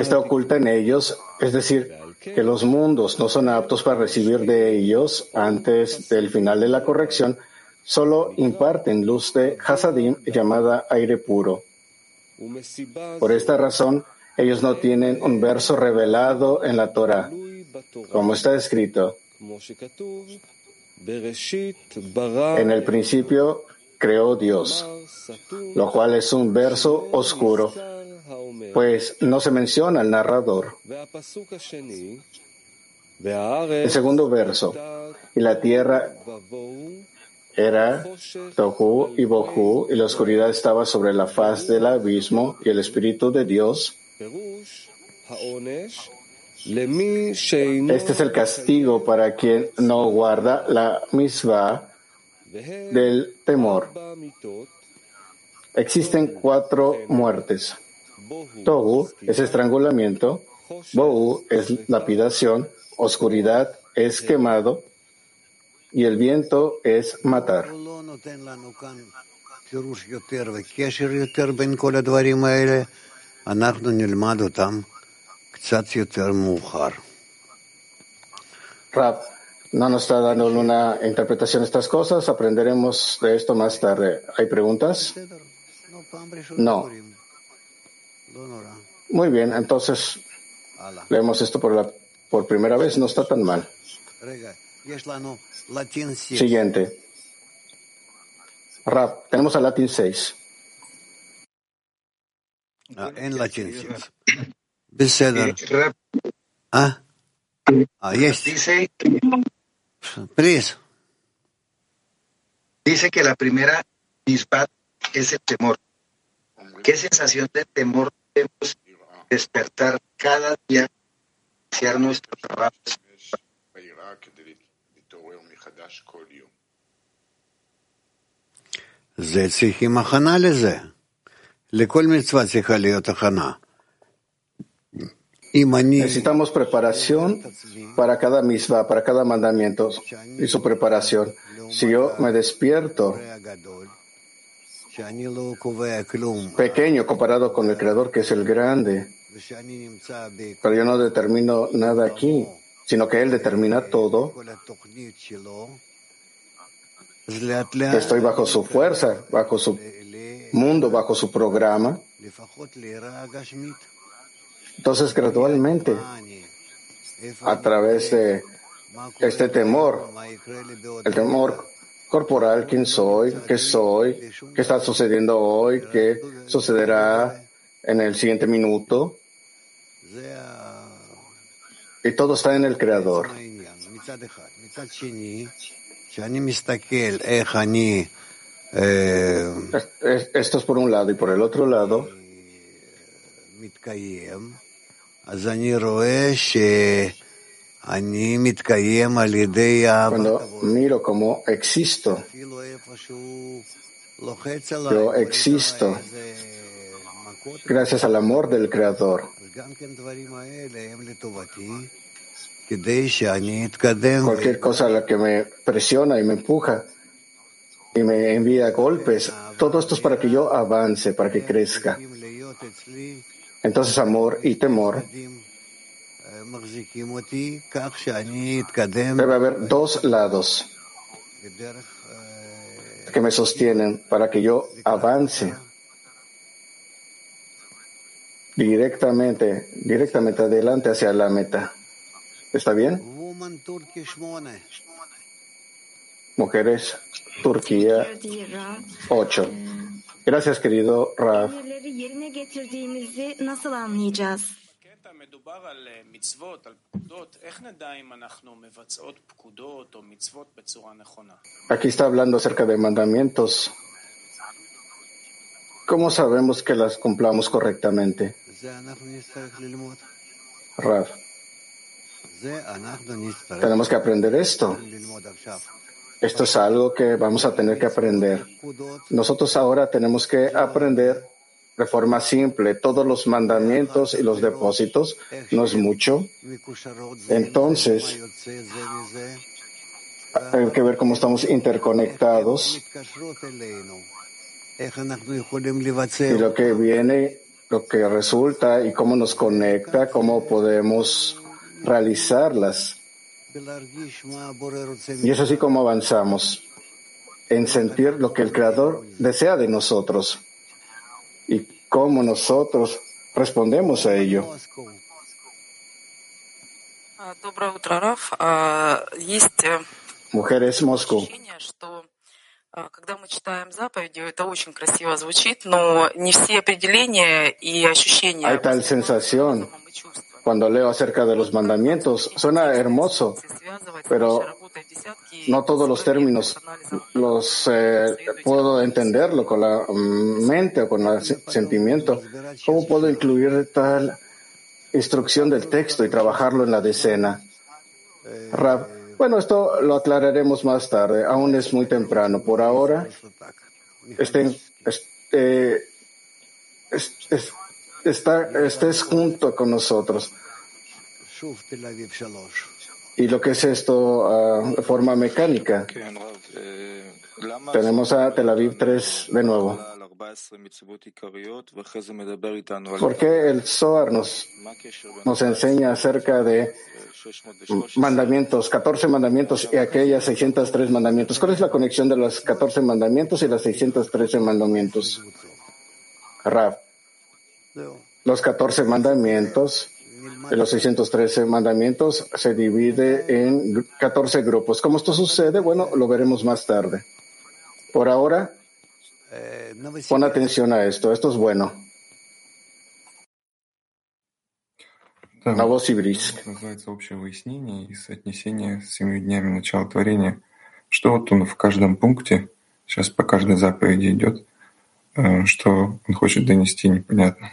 [SPEAKER 7] está oculta en ellos, es decir, que los mundos no son aptos para recibir de ellos antes del final de la corrección, solo imparten luz de Hasadim llamada aire puro. Por esta razón, ellos no tienen un verso revelado en la Torah, como está escrito. En el principio creó Dios, lo cual es un verso oscuro, pues no se menciona al narrador. El segundo verso, y la tierra era Tohu y Bohu, y la oscuridad estaba sobre la faz del abismo, y el Espíritu de Dios. Este es el castigo para quien no guarda la misma del temor. Existen cuatro muertes. Tohu es estrangulamiento, Bohu es lapidación, oscuridad es quemado y el viento es matar. Rap no nos está dando una interpretación de estas cosas. Aprenderemos de esto más tarde. ¿Hay preguntas? No. Muy bien, entonces leemos esto por, la, por primera vez. No está tan mal. Siguiente. Rap, tenemos a Latin 6.
[SPEAKER 9] Ah, en Latin 6. Ah, ah, yes. Please.
[SPEAKER 18] Dice que la primera misbat es el temor. ¿Qué sensación de temor debemos despertar cada día, iniciar nuestro trabajo?
[SPEAKER 9] זה צריכים הכנה לזה. לכל מצווה צריכה להיות הכנה.
[SPEAKER 7] Necesitamos preparación para cada misma, para cada mandamiento y su preparación. Si yo me despierto pequeño comparado con el Creador que es el grande, pero yo no determino nada aquí, sino que Él determina todo, estoy bajo su fuerza, bajo su mundo, bajo su programa. Entonces, gradualmente, a través de este temor, el temor corporal, quién soy, qué soy, qué está sucediendo hoy, qué sucederá en el siguiente minuto. Y todo está en el Creador. Esto es por un lado y por el otro lado. Cuando miro cómo existo, yo existo. gracias al amor del Creador. Cualquier cosa a la que me presiona y me empuja y me envía golpes, todo esto es para que yo avance, para que crezca. Entonces amor y temor Debe haber dos lados que me sostienen para que yo avance directamente, directamente adelante hacia la meta. ¿Está bien? Mujeres, Turquía 8. Gracias, querido Raf. Aquí está hablando acerca de mandamientos. ¿Cómo sabemos que las cumplamos correctamente? Raf. Tenemos que aprender esto. Esto es algo que vamos a tener que aprender. Nosotros ahora tenemos que aprender de forma simple todos los mandamientos y los depósitos, no es mucho. Entonces, hay que ver cómo estamos interconectados y lo que viene, lo que resulta y cómo nos conecta, cómo podemos realizarlas. Y es así como avanzamos en sentir lo que el Creador desea de nosotros y cómo nosotros respondemos a ello.
[SPEAKER 19] Доброе утро, Раф. Есть
[SPEAKER 7] Mujeres Moscú.
[SPEAKER 19] что когда мы читаем заповеди, это очень красиво звучит, но не все определения и ощущения.
[SPEAKER 7] Hay tal sensación cuando leo acerca de los mandamientos. Suena hermoso, pero no todos los términos los eh, puedo entenderlo con la mente o con el sentimiento. ¿Cómo puedo incluir tal instrucción del texto y trabajarlo en la decena? Bueno, esto lo aclararemos más tarde. Aún es muy temprano. Por ahora, estén, este, está, estés junto con nosotros. Y lo que es esto ah, de forma mecánica. Tenemos a Tel Aviv 3 de nuevo. ¿Por qué el Zohar nos, nos enseña acerca de mandamientos, 14 mandamientos y aquellas 603 mandamientos? ¿Cuál es la conexión de los 14 mandamientos y los 613 mandamientos? Rab. Los 14 mandamientos los 613 mandamientos se divide en 14 grupos. ¿Cómo esto sucede? Bueno, lo veremos más tarde. Por ahora, pon atención a esto. Esto es bueno. Новосибирск.
[SPEAKER 20] называется общее выяснение и соотнесение с семью днями начала творения. Что вот он в каждом пункте, сейчас по каждой заповеди идет, что он хочет донести, непонятно.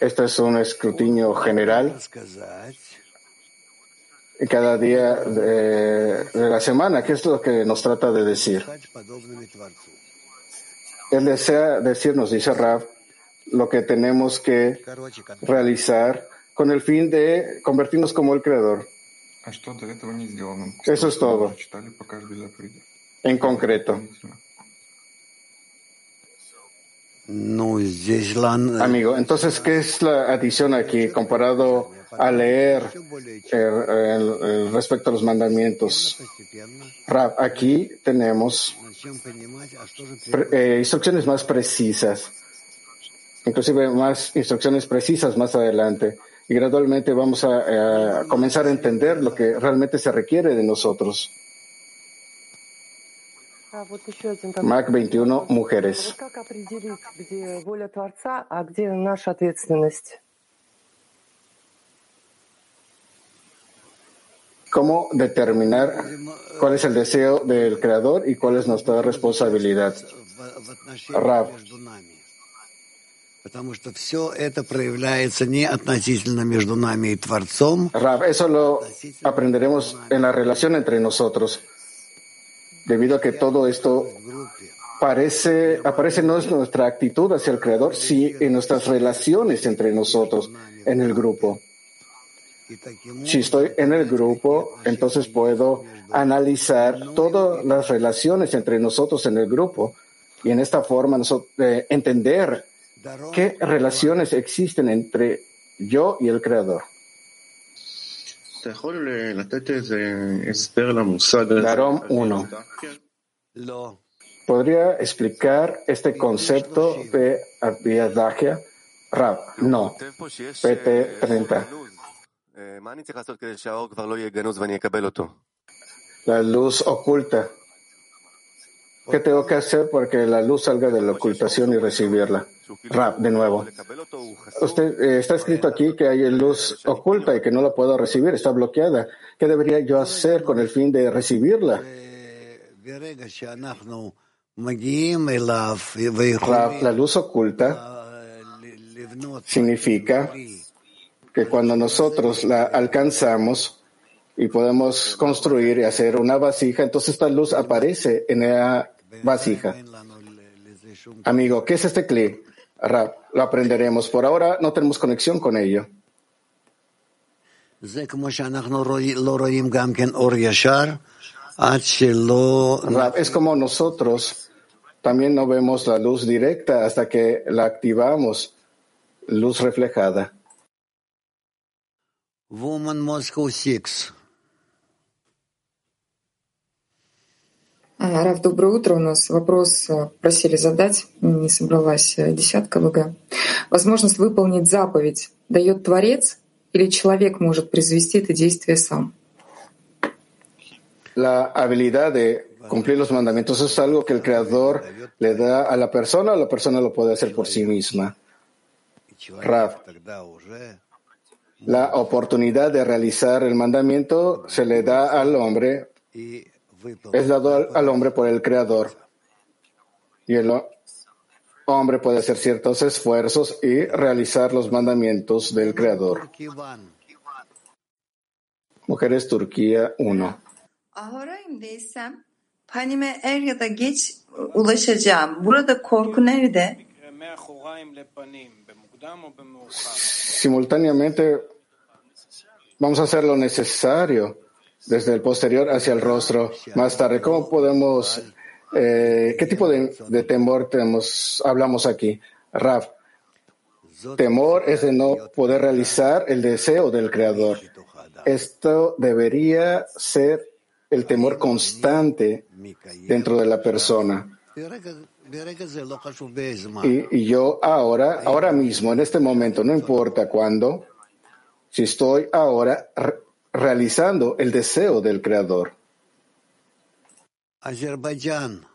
[SPEAKER 7] Este es un escrutinio general cada día de, de, la semana, ¿qué es lo que nos trata de decir? Él desea decirnos, dice Rav, lo que tenemos que realizar con el fin de convertirnos como el Creador. Eso es todo. En concreto. Amigo, entonces, ¿qué es la adición aquí comparado a leer el, respecto a los mandamientos? Aquí tenemos eh, instrucciones más precisas, inclusive más instrucciones precisas más adelante. Y gradualmente vamos a, a comenzar a entender lo que realmente se requiere de nosotros. Mac 21, mujeres. ¿Cómo determinar cuál es el deseo del creador y cuál es nuestra responsabilidad? Rab. Rab, eso lo aprenderemos en la relación entre nosotros debido a que todo esto parece, aparece no es nuestra actitud hacia el Creador, sí en nuestras relaciones entre nosotros en el grupo. Si estoy en el grupo, entonces puedo analizar todas las relaciones entre nosotros en el grupo y en esta forma eh, entender qué relaciones existen entre yo y el Creador. Darom 1. ¿Podría explicar este concepto de Abiyadagia? Rab, no. PT 30. La luz oculta. ¿Qué tengo que hacer para que la luz salga de la ocultación y recibirla? Rab, de nuevo. Usted eh, está escrito aquí que hay luz oculta y que no la puedo recibir, está bloqueada. ¿Qué debería yo hacer con el fin de recibirla? Rab, la luz oculta significa que cuando nosotros la alcanzamos y podemos construir y hacer una vasija, entonces esta luz aparece en la vasija. Amigo, ¿qué es este clip? Rap, lo aprenderemos. Por ahora no tenemos conexión con ello. Rap, es como nosotros también no vemos la luz directa hasta que la activamos, luz reflejada.
[SPEAKER 9] Woman Moscow 6.
[SPEAKER 21] Раф, доброе утро. У нас вопрос просили задать, не собралась десятка ВГ. Возможность выполнить заповедь дает Творец или человек может произвести это действие сам?
[SPEAKER 7] La habilidad de cumplir los mandamientos es algo que el Creador le da a la persona o la persona lo puede hacer por sí misma. Rav, la oportunidad de realizar el mandamiento se le da al hombre es dado al, hombre por el Creador. Y el hombre puede hacer ciertos esfuerzos y realizar los mandamientos del Creador. Mujeres Turquía 1.
[SPEAKER 11] Ahoraim'deysem panime er ya da geç ulaşacağım. Burada korku nerede?
[SPEAKER 7] Simultáneamente vamos a hacer lo necesario desde el posterior hacia el rostro más tarde. ¿Cómo podemos, eh, qué tipo de, temor tenemos, hablamos aquí? Raf, temor es de no poder realizar el deseo del Creador. Esto debería ser el temor constante dentro de la persona. Y, yo ahora, ahora mismo, en este momento, no importa cuándo, si estoy ahora realizando el deseo del Creador.
[SPEAKER 9] Azerbaiyán.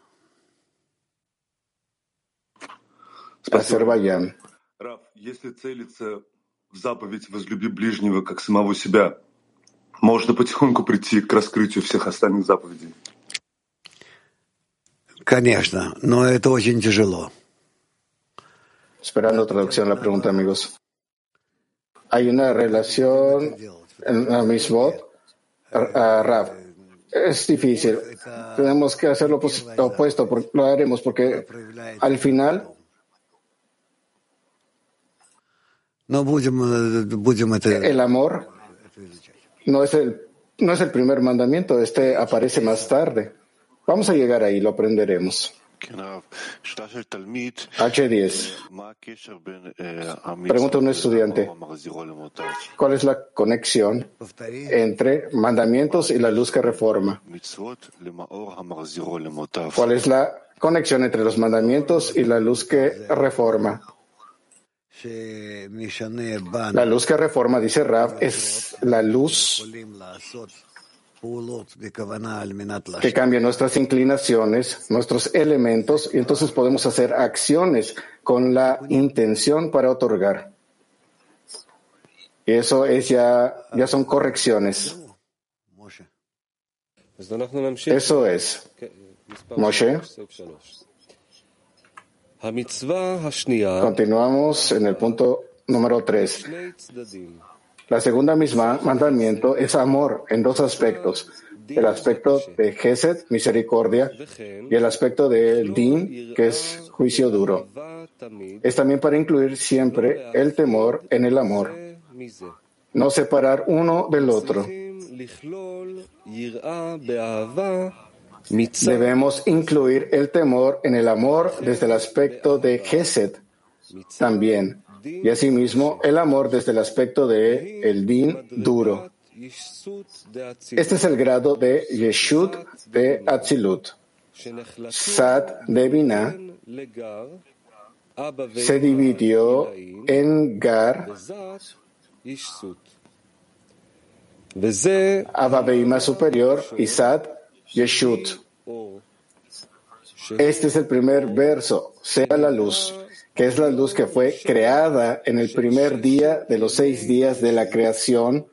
[SPEAKER 7] Azerbaiyán.
[SPEAKER 22] Раф, если целиться в заповедь «возлюби ближнего, как самого себя», можно потихоньку прийти к раскрытию всех остальных заповедей.
[SPEAKER 9] Конечно, но это очень тяжело.
[SPEAKER 7] Esperando traducción la pregunta, amigos. Hay una relación Mishbot, Rab. Es difícil. Tenemos que hacer lo opuesto, lo haremos, porque al final el amor no es el, no es el primer mandamiento, este aparece más tarde. Vamos a llegar ahí, lo aprenderemos. H10. Pregunta un estudiante, ¿cuál es la conexión entre mandamientos y la luz que reforma? ¿Cuál es la conexión entre los mandamientos y la luz que reforma? La luz que reforma, dice Rav, es la luz que cambie nuestras inclinaciones, nuestros elementos, y entonces podemos hacer acciones con la intención para otorgar. Y eso es ya, ya son correcciones. Eso es.
[SPEAKER 17] Moshe.
[SPEAKER 7] Continuamos en el punto número
[SPEAKER 17] tres.
[SPEAKER 7] La segunda misma mandamiento es amor en dos aspectos. El aspecto de Gesed, misericordia, y el aspecto de Din, que es juicio duro. Es también para incluir siempre el temor en el amor. No separar uno del otro. Debemos incluir el temor en el amor desde el aspecto de Gesed también y asimismo el amor desde el aspecto de el din duro. Este es el grado de Yeshut de Atzilut, Sat de Binah, se dividió en Gar, Ababeima superior y Sat Yeshut. Este es el primer verso, sea la luz que es la luz que fue creada en el primer día de los seis días de la creación,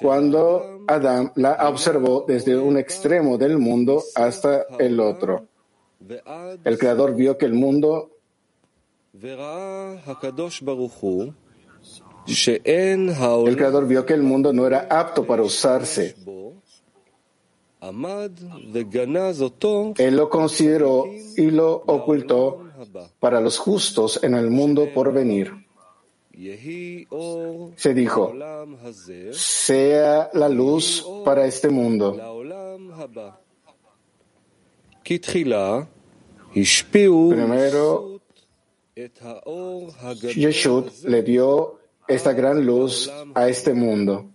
[SPEAKER 7] cuando Adán la observó desde un extremo del mundo hasta el otro. El Creador vio que el mundo el Creador vio que el mundo no era apto para usarse. Él lo consideró y lo ocultó para los justos en el mundo por venir. Se dijo, sea la luz para este mundo. Primero, Yeshut le dio esta gran luz a este mundo.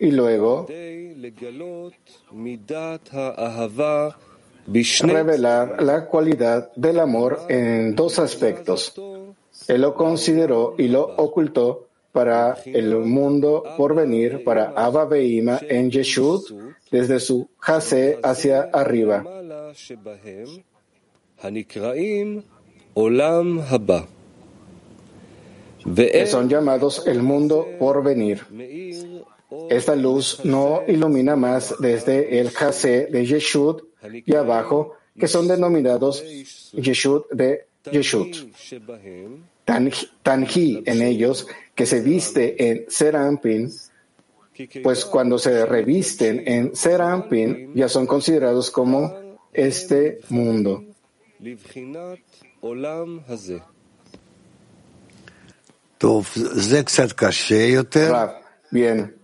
[SPEAKER 7] Y luego, revelar la cualidad del amor en dos aspectos. Él lo consideró y lo ocultó para el mundo por venir, para Abba Beima en Yeshut, desde su Hase hacia arriba. Que son llamados el mundo por venir. Esta luz no ilumina más desde el Hase de Yeshut y abajo, que son denominados Yeshut de Yeshut. Tanji en ellos, que se viste en Serampin, pues cuando se revisten en Serampin, ya son considerados como este mundo. Bien.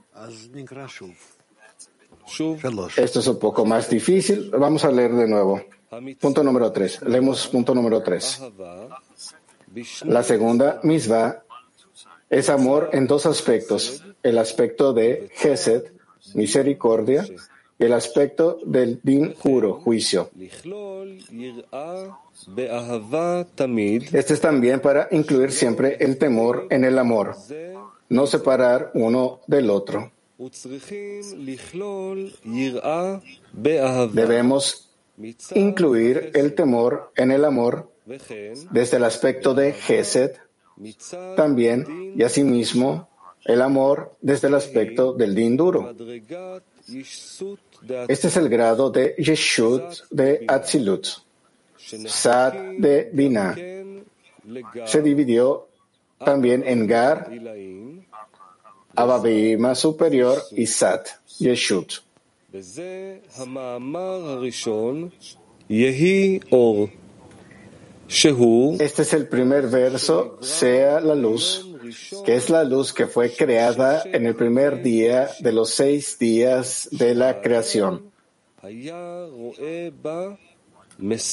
[SPEAKER 7] Esto es un poco más difícil. Vamos a leer de nuevo. Punto número tres. Leemos punto número
[SPEAKER 17] tres.
[SPEAKER 7] La segunda misma es amor en dos aspectos. El aspecto de Gesed, misericordia, y el aspecto del din juro, juicio. Este es también para incluir siempre el temor en el amor, no separar uno del otro. Debemos incluir el temor en el amor desde el aspecto de Gesed, también y asimismo el amor desde el aspecto del din duro. Este es el grado de Yeshut de Atzilut, Sad de Binah. Se dividió también en Gar, Ababima superior y Sat, Yeshut. Este es el primer verso, sea la luz, que es la luz que fue creada en el primer día de los seis días de la creación.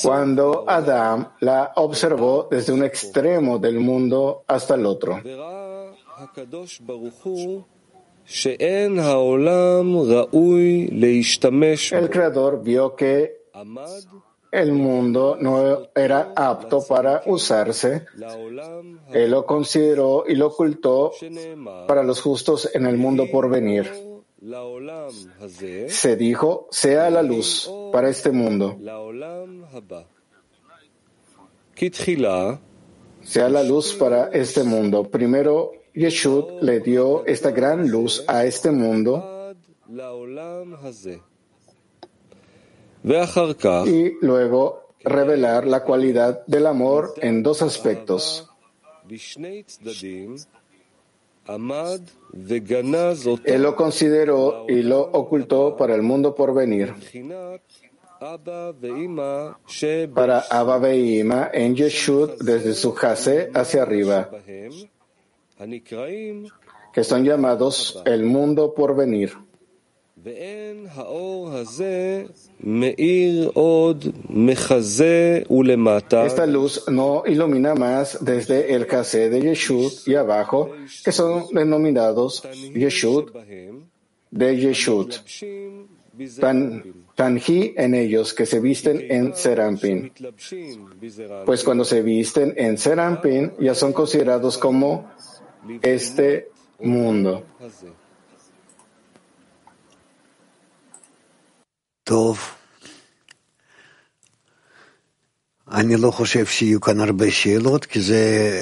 [SPEAKER 7] Cuando Adam la observó desde un extremo del mundo hasta el otro. El Creador vio que el mundo no era apto para usarse. Él lo consideró y lo ocultó para los justos en el mundo por venir. Se dijo, sea la luz para este mundo. Sea la luz para este mundo. Primero, Yeshua le dio esta gran luz a este mundo y luego revelar la cualidad del amor en dos aspectos. Él lo consideró y lo ocultó para el mundo por venir. Para Abba Veima en Yeshud desde su jase hacia arriba, que son llamados el mundo por venir. Esta luz no ilumina más desde el Kase de Yeshud y abajo, que son denominados Yeshud de Yeshud. Tan, tanji en ellos que se visten en Serampin. Pues cuando se visten en Serampin ya son considerados como este mundo.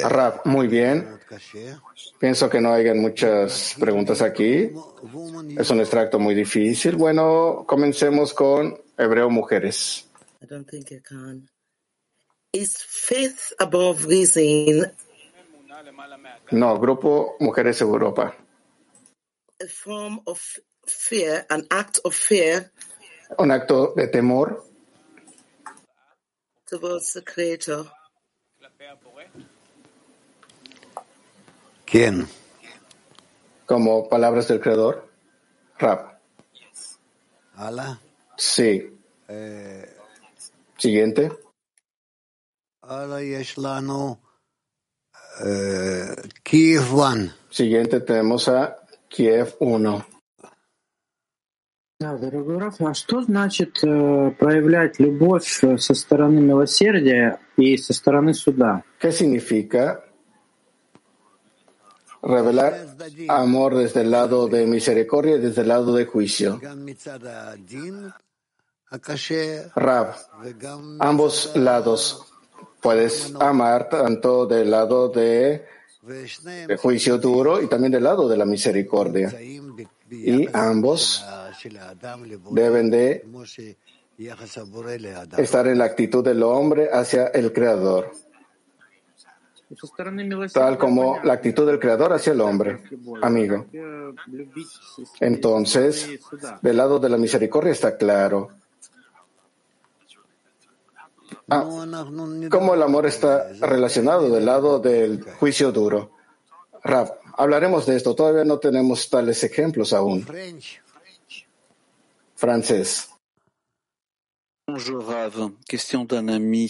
[SPEAKER 7] Rab, muy bien. Pienso que no hay muchas preguntas aquí. Es un extracto muy difícil. Bueno, comencemos con Hebreo Mujeres. No, Grupo Mujeres Europa. Un acto de temor
[SPEAKER 23] towards the Creator.
[SPEAKER 7] ¿Quién? Como palabras del Creador. Rap.
[SPEAKER 9] ¿Ala?
[SPEAKER 7] Sí.
[SPEAKER 9] Eh,
[SPEAKER 7] Siguiente.
[SPEAKER 9] Ala Yeshlano. Eh, Kiev 1.
[SPEAKER 7] Siguiente tenemos a Kiev 1.
[SPEAKER 24] Да, дорогой Раф, а что значит э, проявлять любовь со стороны милосердия и со стороны суда?
[SPEAKER 7] ¿Qué significa revelar amor desde el lado de misericordia y desde el lado de juicio? Rab, ambos lados. Puedes amar tanto del lado de, juicio duro y también del lado de la misericordia. Y ambos deben de estar en la actitud del hombre hacia el Creador, tal como la actitud del Creador hacia el hombre, amigo. Entonces, del lado de la misericordia está claro. Ah, ¿Cómo el amor está relacionado del lado del juicio duro? Rab, hablaremos de esto. Todavía no tenemos tales ejemplos aún. Francés.
[SPEAKER 25] Bonjour Rav, question d'un ami.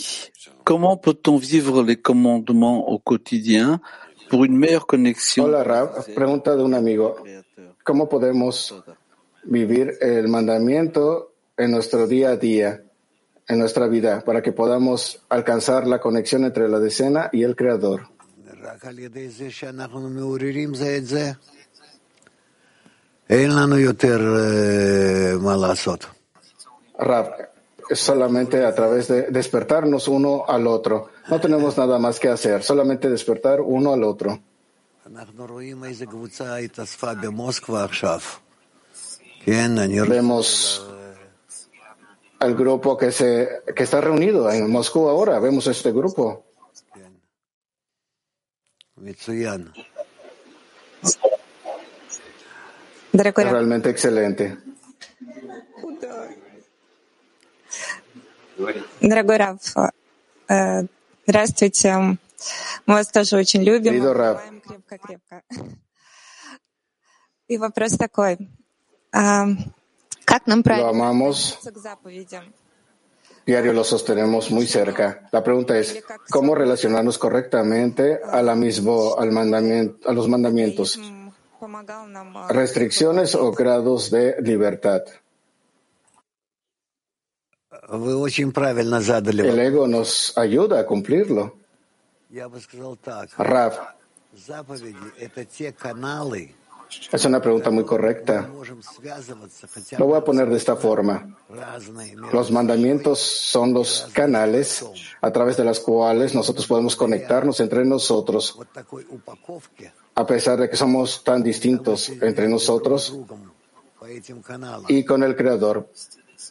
[SPEAKER 25] Comment peut-on vivre les commandements au quotidien pour une meilleure connexion
[SPEAKER 7] Hola Rav, pregunta de un amigo. ¿Cómo podemos vivir el mandamiento en nuestro día a día, en nuestra vida para que podamos alcanzar la conexión entre la decena y el Creador. Rab, solamente a través de despertarnos uno al otro. No tenemos nada más que hacer, solamente despertar uno al otro el grupo que, se, que está reunido en Moscú ahora. Vemos este grupo. Realmente excelente. Querido
[SPEAKER 26] Rav, А, Как нам
[SPEAKER 7] lo
[SPEAKER 26] правильно
[SPEAKER 7] amamos,
[SPEAKER 26] относиться к заповедям?
[SPEAKER 7] diario lo sostenemos muy cerca. La pregunta es, ¿cómo relacionarnos correctamente a, la mismo, al mandamiento, a los mandamientos?
[SPEAKER 26] Помогал нам а,
[SPEAKER 7] ¿Restricciones o grados de libertad?
[SPEAKER 9] Вы очень правильно задали
[SPEAKER 7] El
[SPEAKER 9] вопрос.
[SPEAKER 7] ego nos ayuda a cumplirlo.
[SPEAKER 9] Я бы сказал так.
[SPEAKER 7] Rav, es una pregunta muy correcta. Lo voy a poner de esta forma. Los mandamientos son los canales a través de los cuales nosotros podemos conectarnos entre nosotros. A pesar de que somos tan distintos entre nosotros y con el Creador.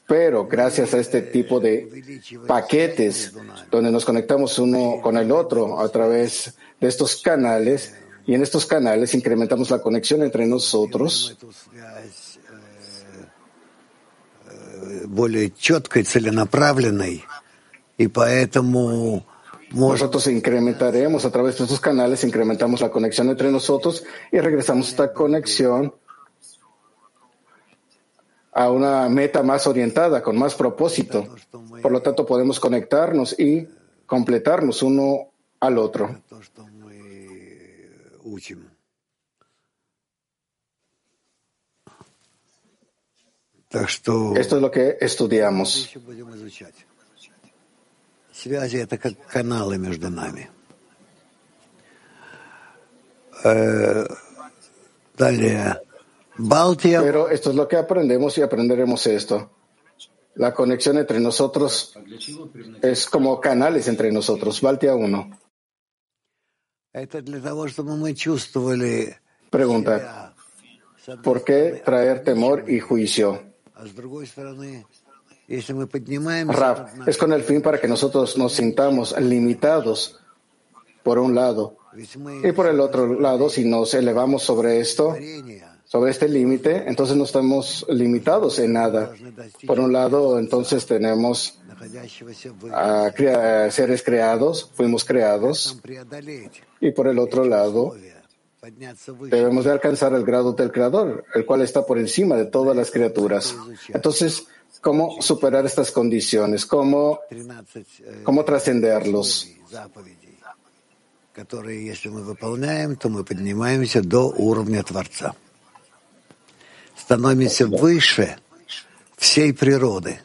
[SPEAKER 7] Pero gracias a este tipo de paquetes donde nos conectamos uno con el otro a través de estos canales, y en estos canales incrementamos la conexión entre nosotros,
[SPEAKER 9] Эту связь э, э, более четкой, целенаправленной, и поэтому можно
[SPEAKER 7] nosotros incrementaremos a través de estos canales, incrementamos la conexión entre nosotros y regresamos a esta conexión a una meta más orientada, con más propósito. Por lo tanto, podemos conectarnos y completarnos uno al otro.
[SPEAKER 9] то, что мы учим. Так что
[SPEAKER 7] Esto es lo que estudiamos.
[SPEAKER 9] еще будем изучать. Связи — это как каналы между нами. Э, Далее. Балтия.
[SPEAKER 7] Pero esto es lo que aprendemos y aprenderemos esto. La conexión entre nosotros es como canales entre nosotros. Baltia 1. Pregunta, ¿por qué traer temor y juicio? Rab, es con el fin para que nosotros nos sintamos limitados, por un lado, y por el otro lado, si nos elevamos sobre esto, sobre este límite, entonces no estamos limitados en nada. Por un lado, entonces tenemos a crea- seres creados, fuimos creados,
[SPEAKER 9] преодолеть
[SPEAKER 7] y por el otro lado,
[SPEAKER 9] подняться выше.
[SPEAKER 7] debemos de alcanzar el grado del Creador, el cual está por encima de todas las criaturas. Entonces, ¿cómo superar estas condiciones? ¿Cómo,
[SPEAKER 9] 13 э,
[SPEAKER 7] cómo trascenderlos?
[SPEAKER 9] заповедей, которые, если мы выполняем, то мы поднимаемся до уровня Творца. Становимся выше всей природы.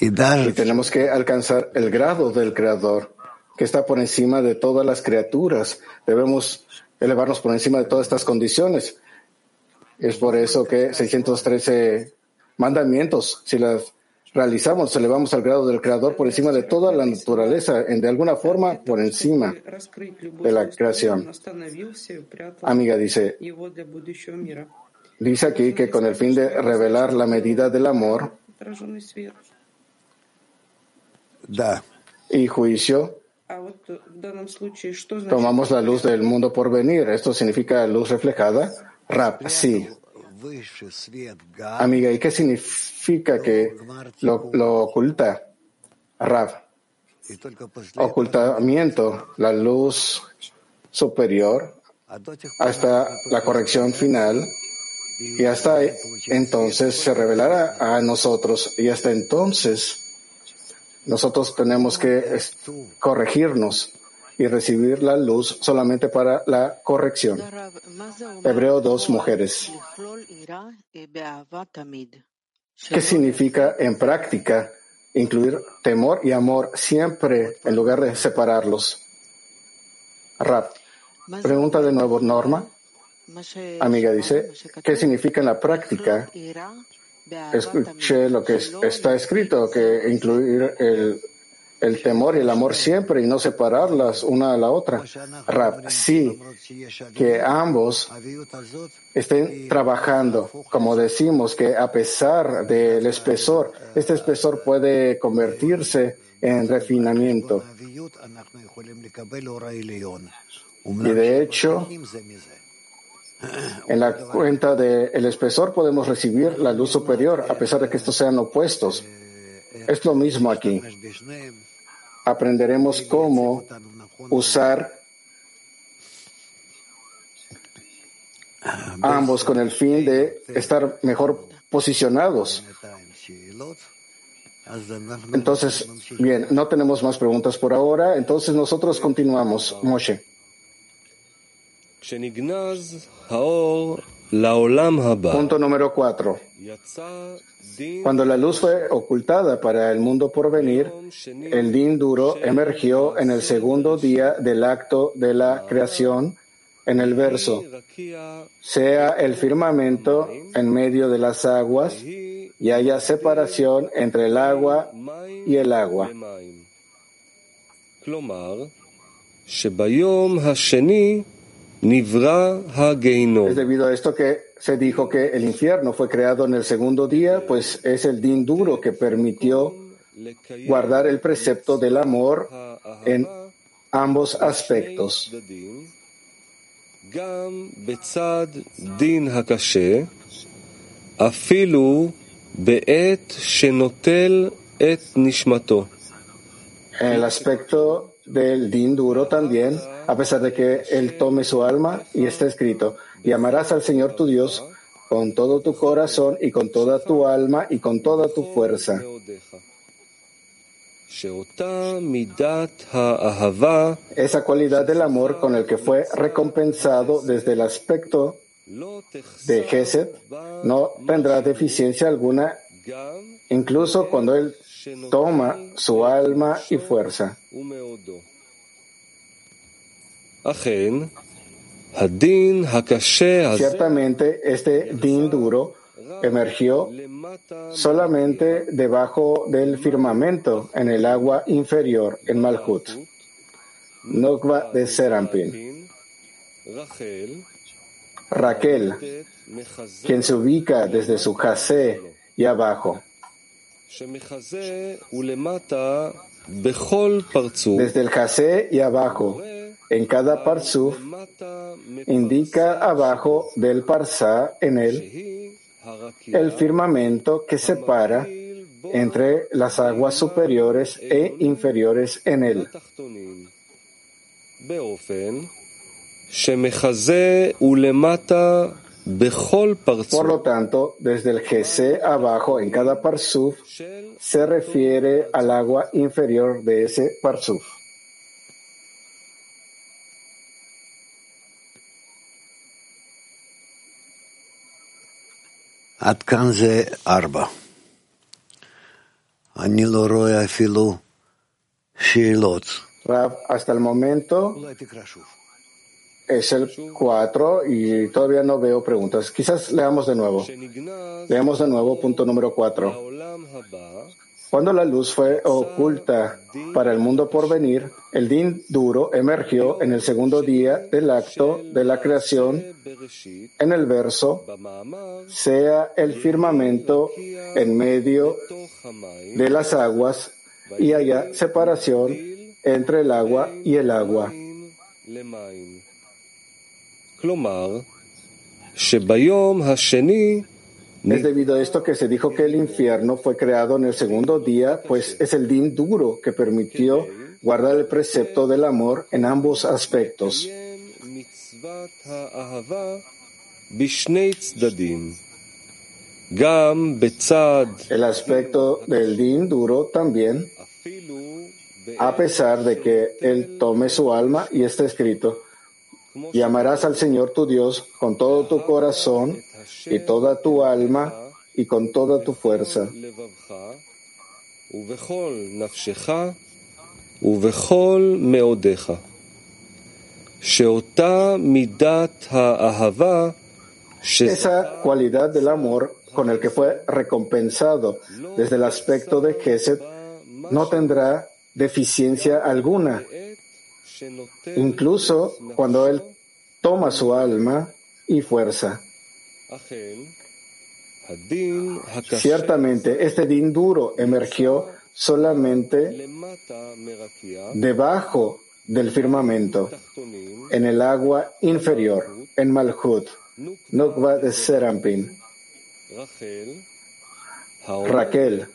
[SPEAKER 7] y tenemos que alcanzar el grado del Creador, que está por encima de todas las criaturas. Debemos elevarnos por encima de todas estas condiciones. Es por eso que 613 mandamientos, si las realizamos, elevamos al grado del Creador por encima de toda la naturaleza, en de alguna forma por encima de la creación. Amiga dice, dice aquí que con el fin de revelar la medida del amor, y juicio, tomamos la luz del mundo por venir. Esto significa luz reflejada. Rap, sí. Amiga, ¿y qué significa que lo, lo oculta?
[SPEAKER 9] Rab.
[SPEAKER 7] Ocultamiento, la luz superior hasta la corrección final y hasta entonces se revelará a nosotros y hasta entonces nosotros tenemos que corregirnos y recibir la luz solamente para la corrección. Hebreo 2, mujeres. ¿Qué significa en práctica incluir temor y amor siempre en lugar de separarlos? Rap. Pregunta de nuevo, Norma. Amiga dice, ¿qué significa en la práctica? Escuché lo que está escrito, que incluir el, el temor y el amor siempre y no separarlas una a la otra. Rab, sí, que ambos estén trabajando, como decimos, que a pesar del espesor, este espesor puede convertirse en refinamiento. Y de hecho, en la cuenta del espesor podemos recibir la luz superior, a pesar de que estos sean opuestos. Es lo mismo aquí. Aprenderemos cómo usar ambos con el fin de estar mejor posicionados. Entonces, bien, no tenemos más preguntas por ahora, entonces nosotros continuamos. Moshe. Punto número cuatro. Cuando la luz fue ocultada para el mundo por venir, el din duro emergió en el segundo día del acto de la creación, en el verso, sea el firmamento en medio de las aguas y haya separación entre el agua y el agua. Es debido a esto que se dijo que el infierno fue creado en el segundo día, pues es el din duro que permitió guardar el precepto del amor en ambos aspectos. En el aspecto del din duro también, a pesar de que él tome su alma, y está escrito, y amarás al Señor tu Dios con todo tu corazón y con toda tu alma y con toda tu fuerza. Esa cualidad del amor con el que fue recompensado desde el aspecto de Gesed no tendrá deficiencia alguna, incluso cuando él toma su alma y fuerza. Ciertamente, este din duro emergió solamente debajo del firmamento en el agua inferior, en Malhut, Nokva de Serampin. Raquel, quien se ubica desde su jase y abajo. Desde el jase y abajo, en cada parsuf, indica abajo del parsá en él el firmamento que separa entre las aguas superiores e inferiores en él. Por lo tanto, desde el GC abajo en cada parsuf se refiere al agua inferior de ese parsuf. Rab, hasta el momento es el 4 y todavía no veo preguntas. Quizás leamos de nuevo. Leamos de nuevo punto número 4. Cuando la luz fue oculta para el mundo por venir, el din duro emergió en el segundo día del acto de la creación en el verso, sea el firmamento en medio de las aguas y haya separación entre el agua y el agua. Es debido a esto que se dijo que el infierno fue creado en el segundo día, pues es el din duro que permitió guardar el precepto del amor en ambos aspectos. El aspecto del din duro también, a pesar de que él tome su alma y está escrito, y amarás al Señor tu Dios con todo tu corazón y toda tu alma y con toda tu fuerza. Esa cualidad del amor con el que fue recompensado desde el aspecto de Geset no tendrá deficiencia alguna, incluso cuando él toma su alma y fuerza. Ciertamente, este din duro emergió solamente debajo del firmamento, en el agua inferior, en Malhut, Nukva de Serampin. Raquel,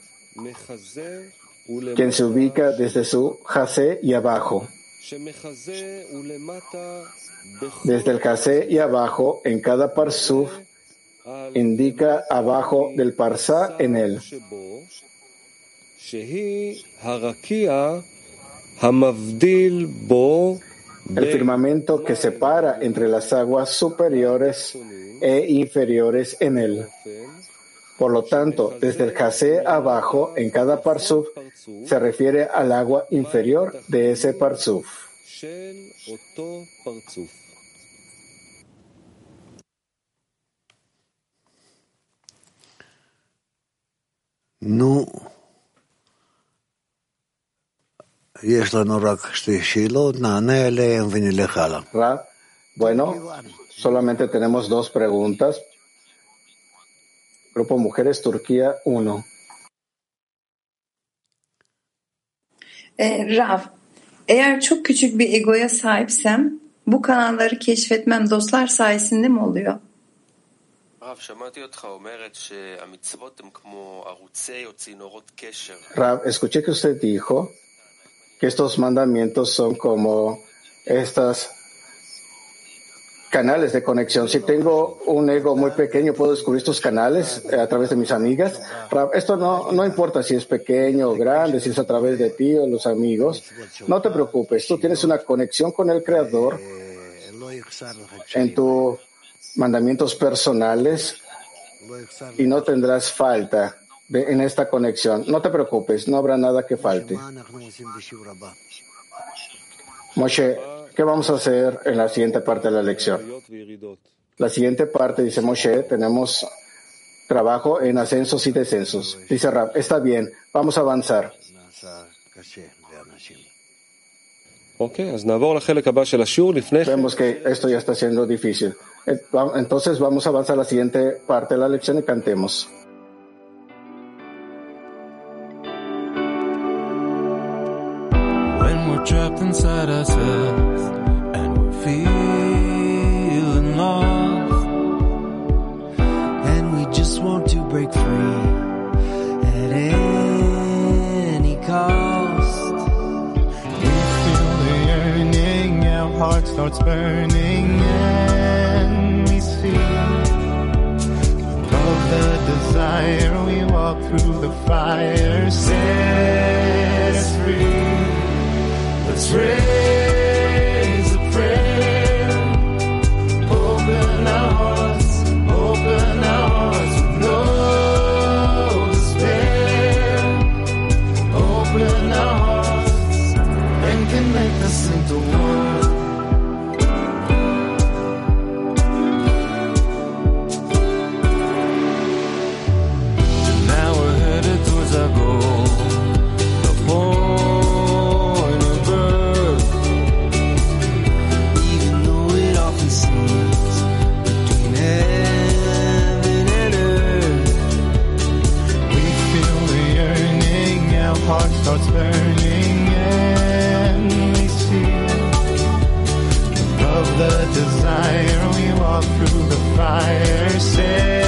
[SPEAKER 7] quien se ubica desde su jase y abajo. Desde el jase y abajo, en cada parsuf, indica abajo del parsa en él. El firmamento que separa entre las aguas superiores e inferiores en él. Por lo tanto, desde el Jase abajo, en cada Parsuf, se refiere al agua inferior de ese Parsuf. Bueno, solamente tenemos dos preguntas. Grupo Mujeres Turquía 1.
[SPEAKER 27] Eh, Rav, eğer çok küçük bir egoya sahipsem bu kanalları keşfetmem dostlar sayesinde mi oluyor?
[SPEAKER 7] Rav, escuché que usted dijo que estos mandamientos son como estas canales de conexión. Si tengo un ego muy pequeño, puedo descubrir estos canales eh, a través de mis amigas. Esto no, no importa si es pequeño o grande, si es a través de ti o los amigos. No te preocupes, tú tienes una conexión con el Creador en tus mandamientos personales y no tendrás falta en esta conexión. No te preocupes, no habrá nada que falte. Moshe, ¿Qué vamos a hacer en la siguiente parte de la lección? La siguiente parte, dice Moshe, tenemos trabajo en ascensos y descensos. Dice Rab, está bien, vamos a avanzar. Vemos que esto ya está siendo difícil. Eh, entonces vamos a avanzar a la siguiente parte de la lección y cantemos.
[SPEAKER 28] Inside ourselves and we're feeling lost,
[SPEAKER 29] and we just want to break free at any cost.
[SPEAKER 28] we feel the yearning, our heart starts burning, and we see above the desire. We walk through the fire, set us free. It's real. through the fire.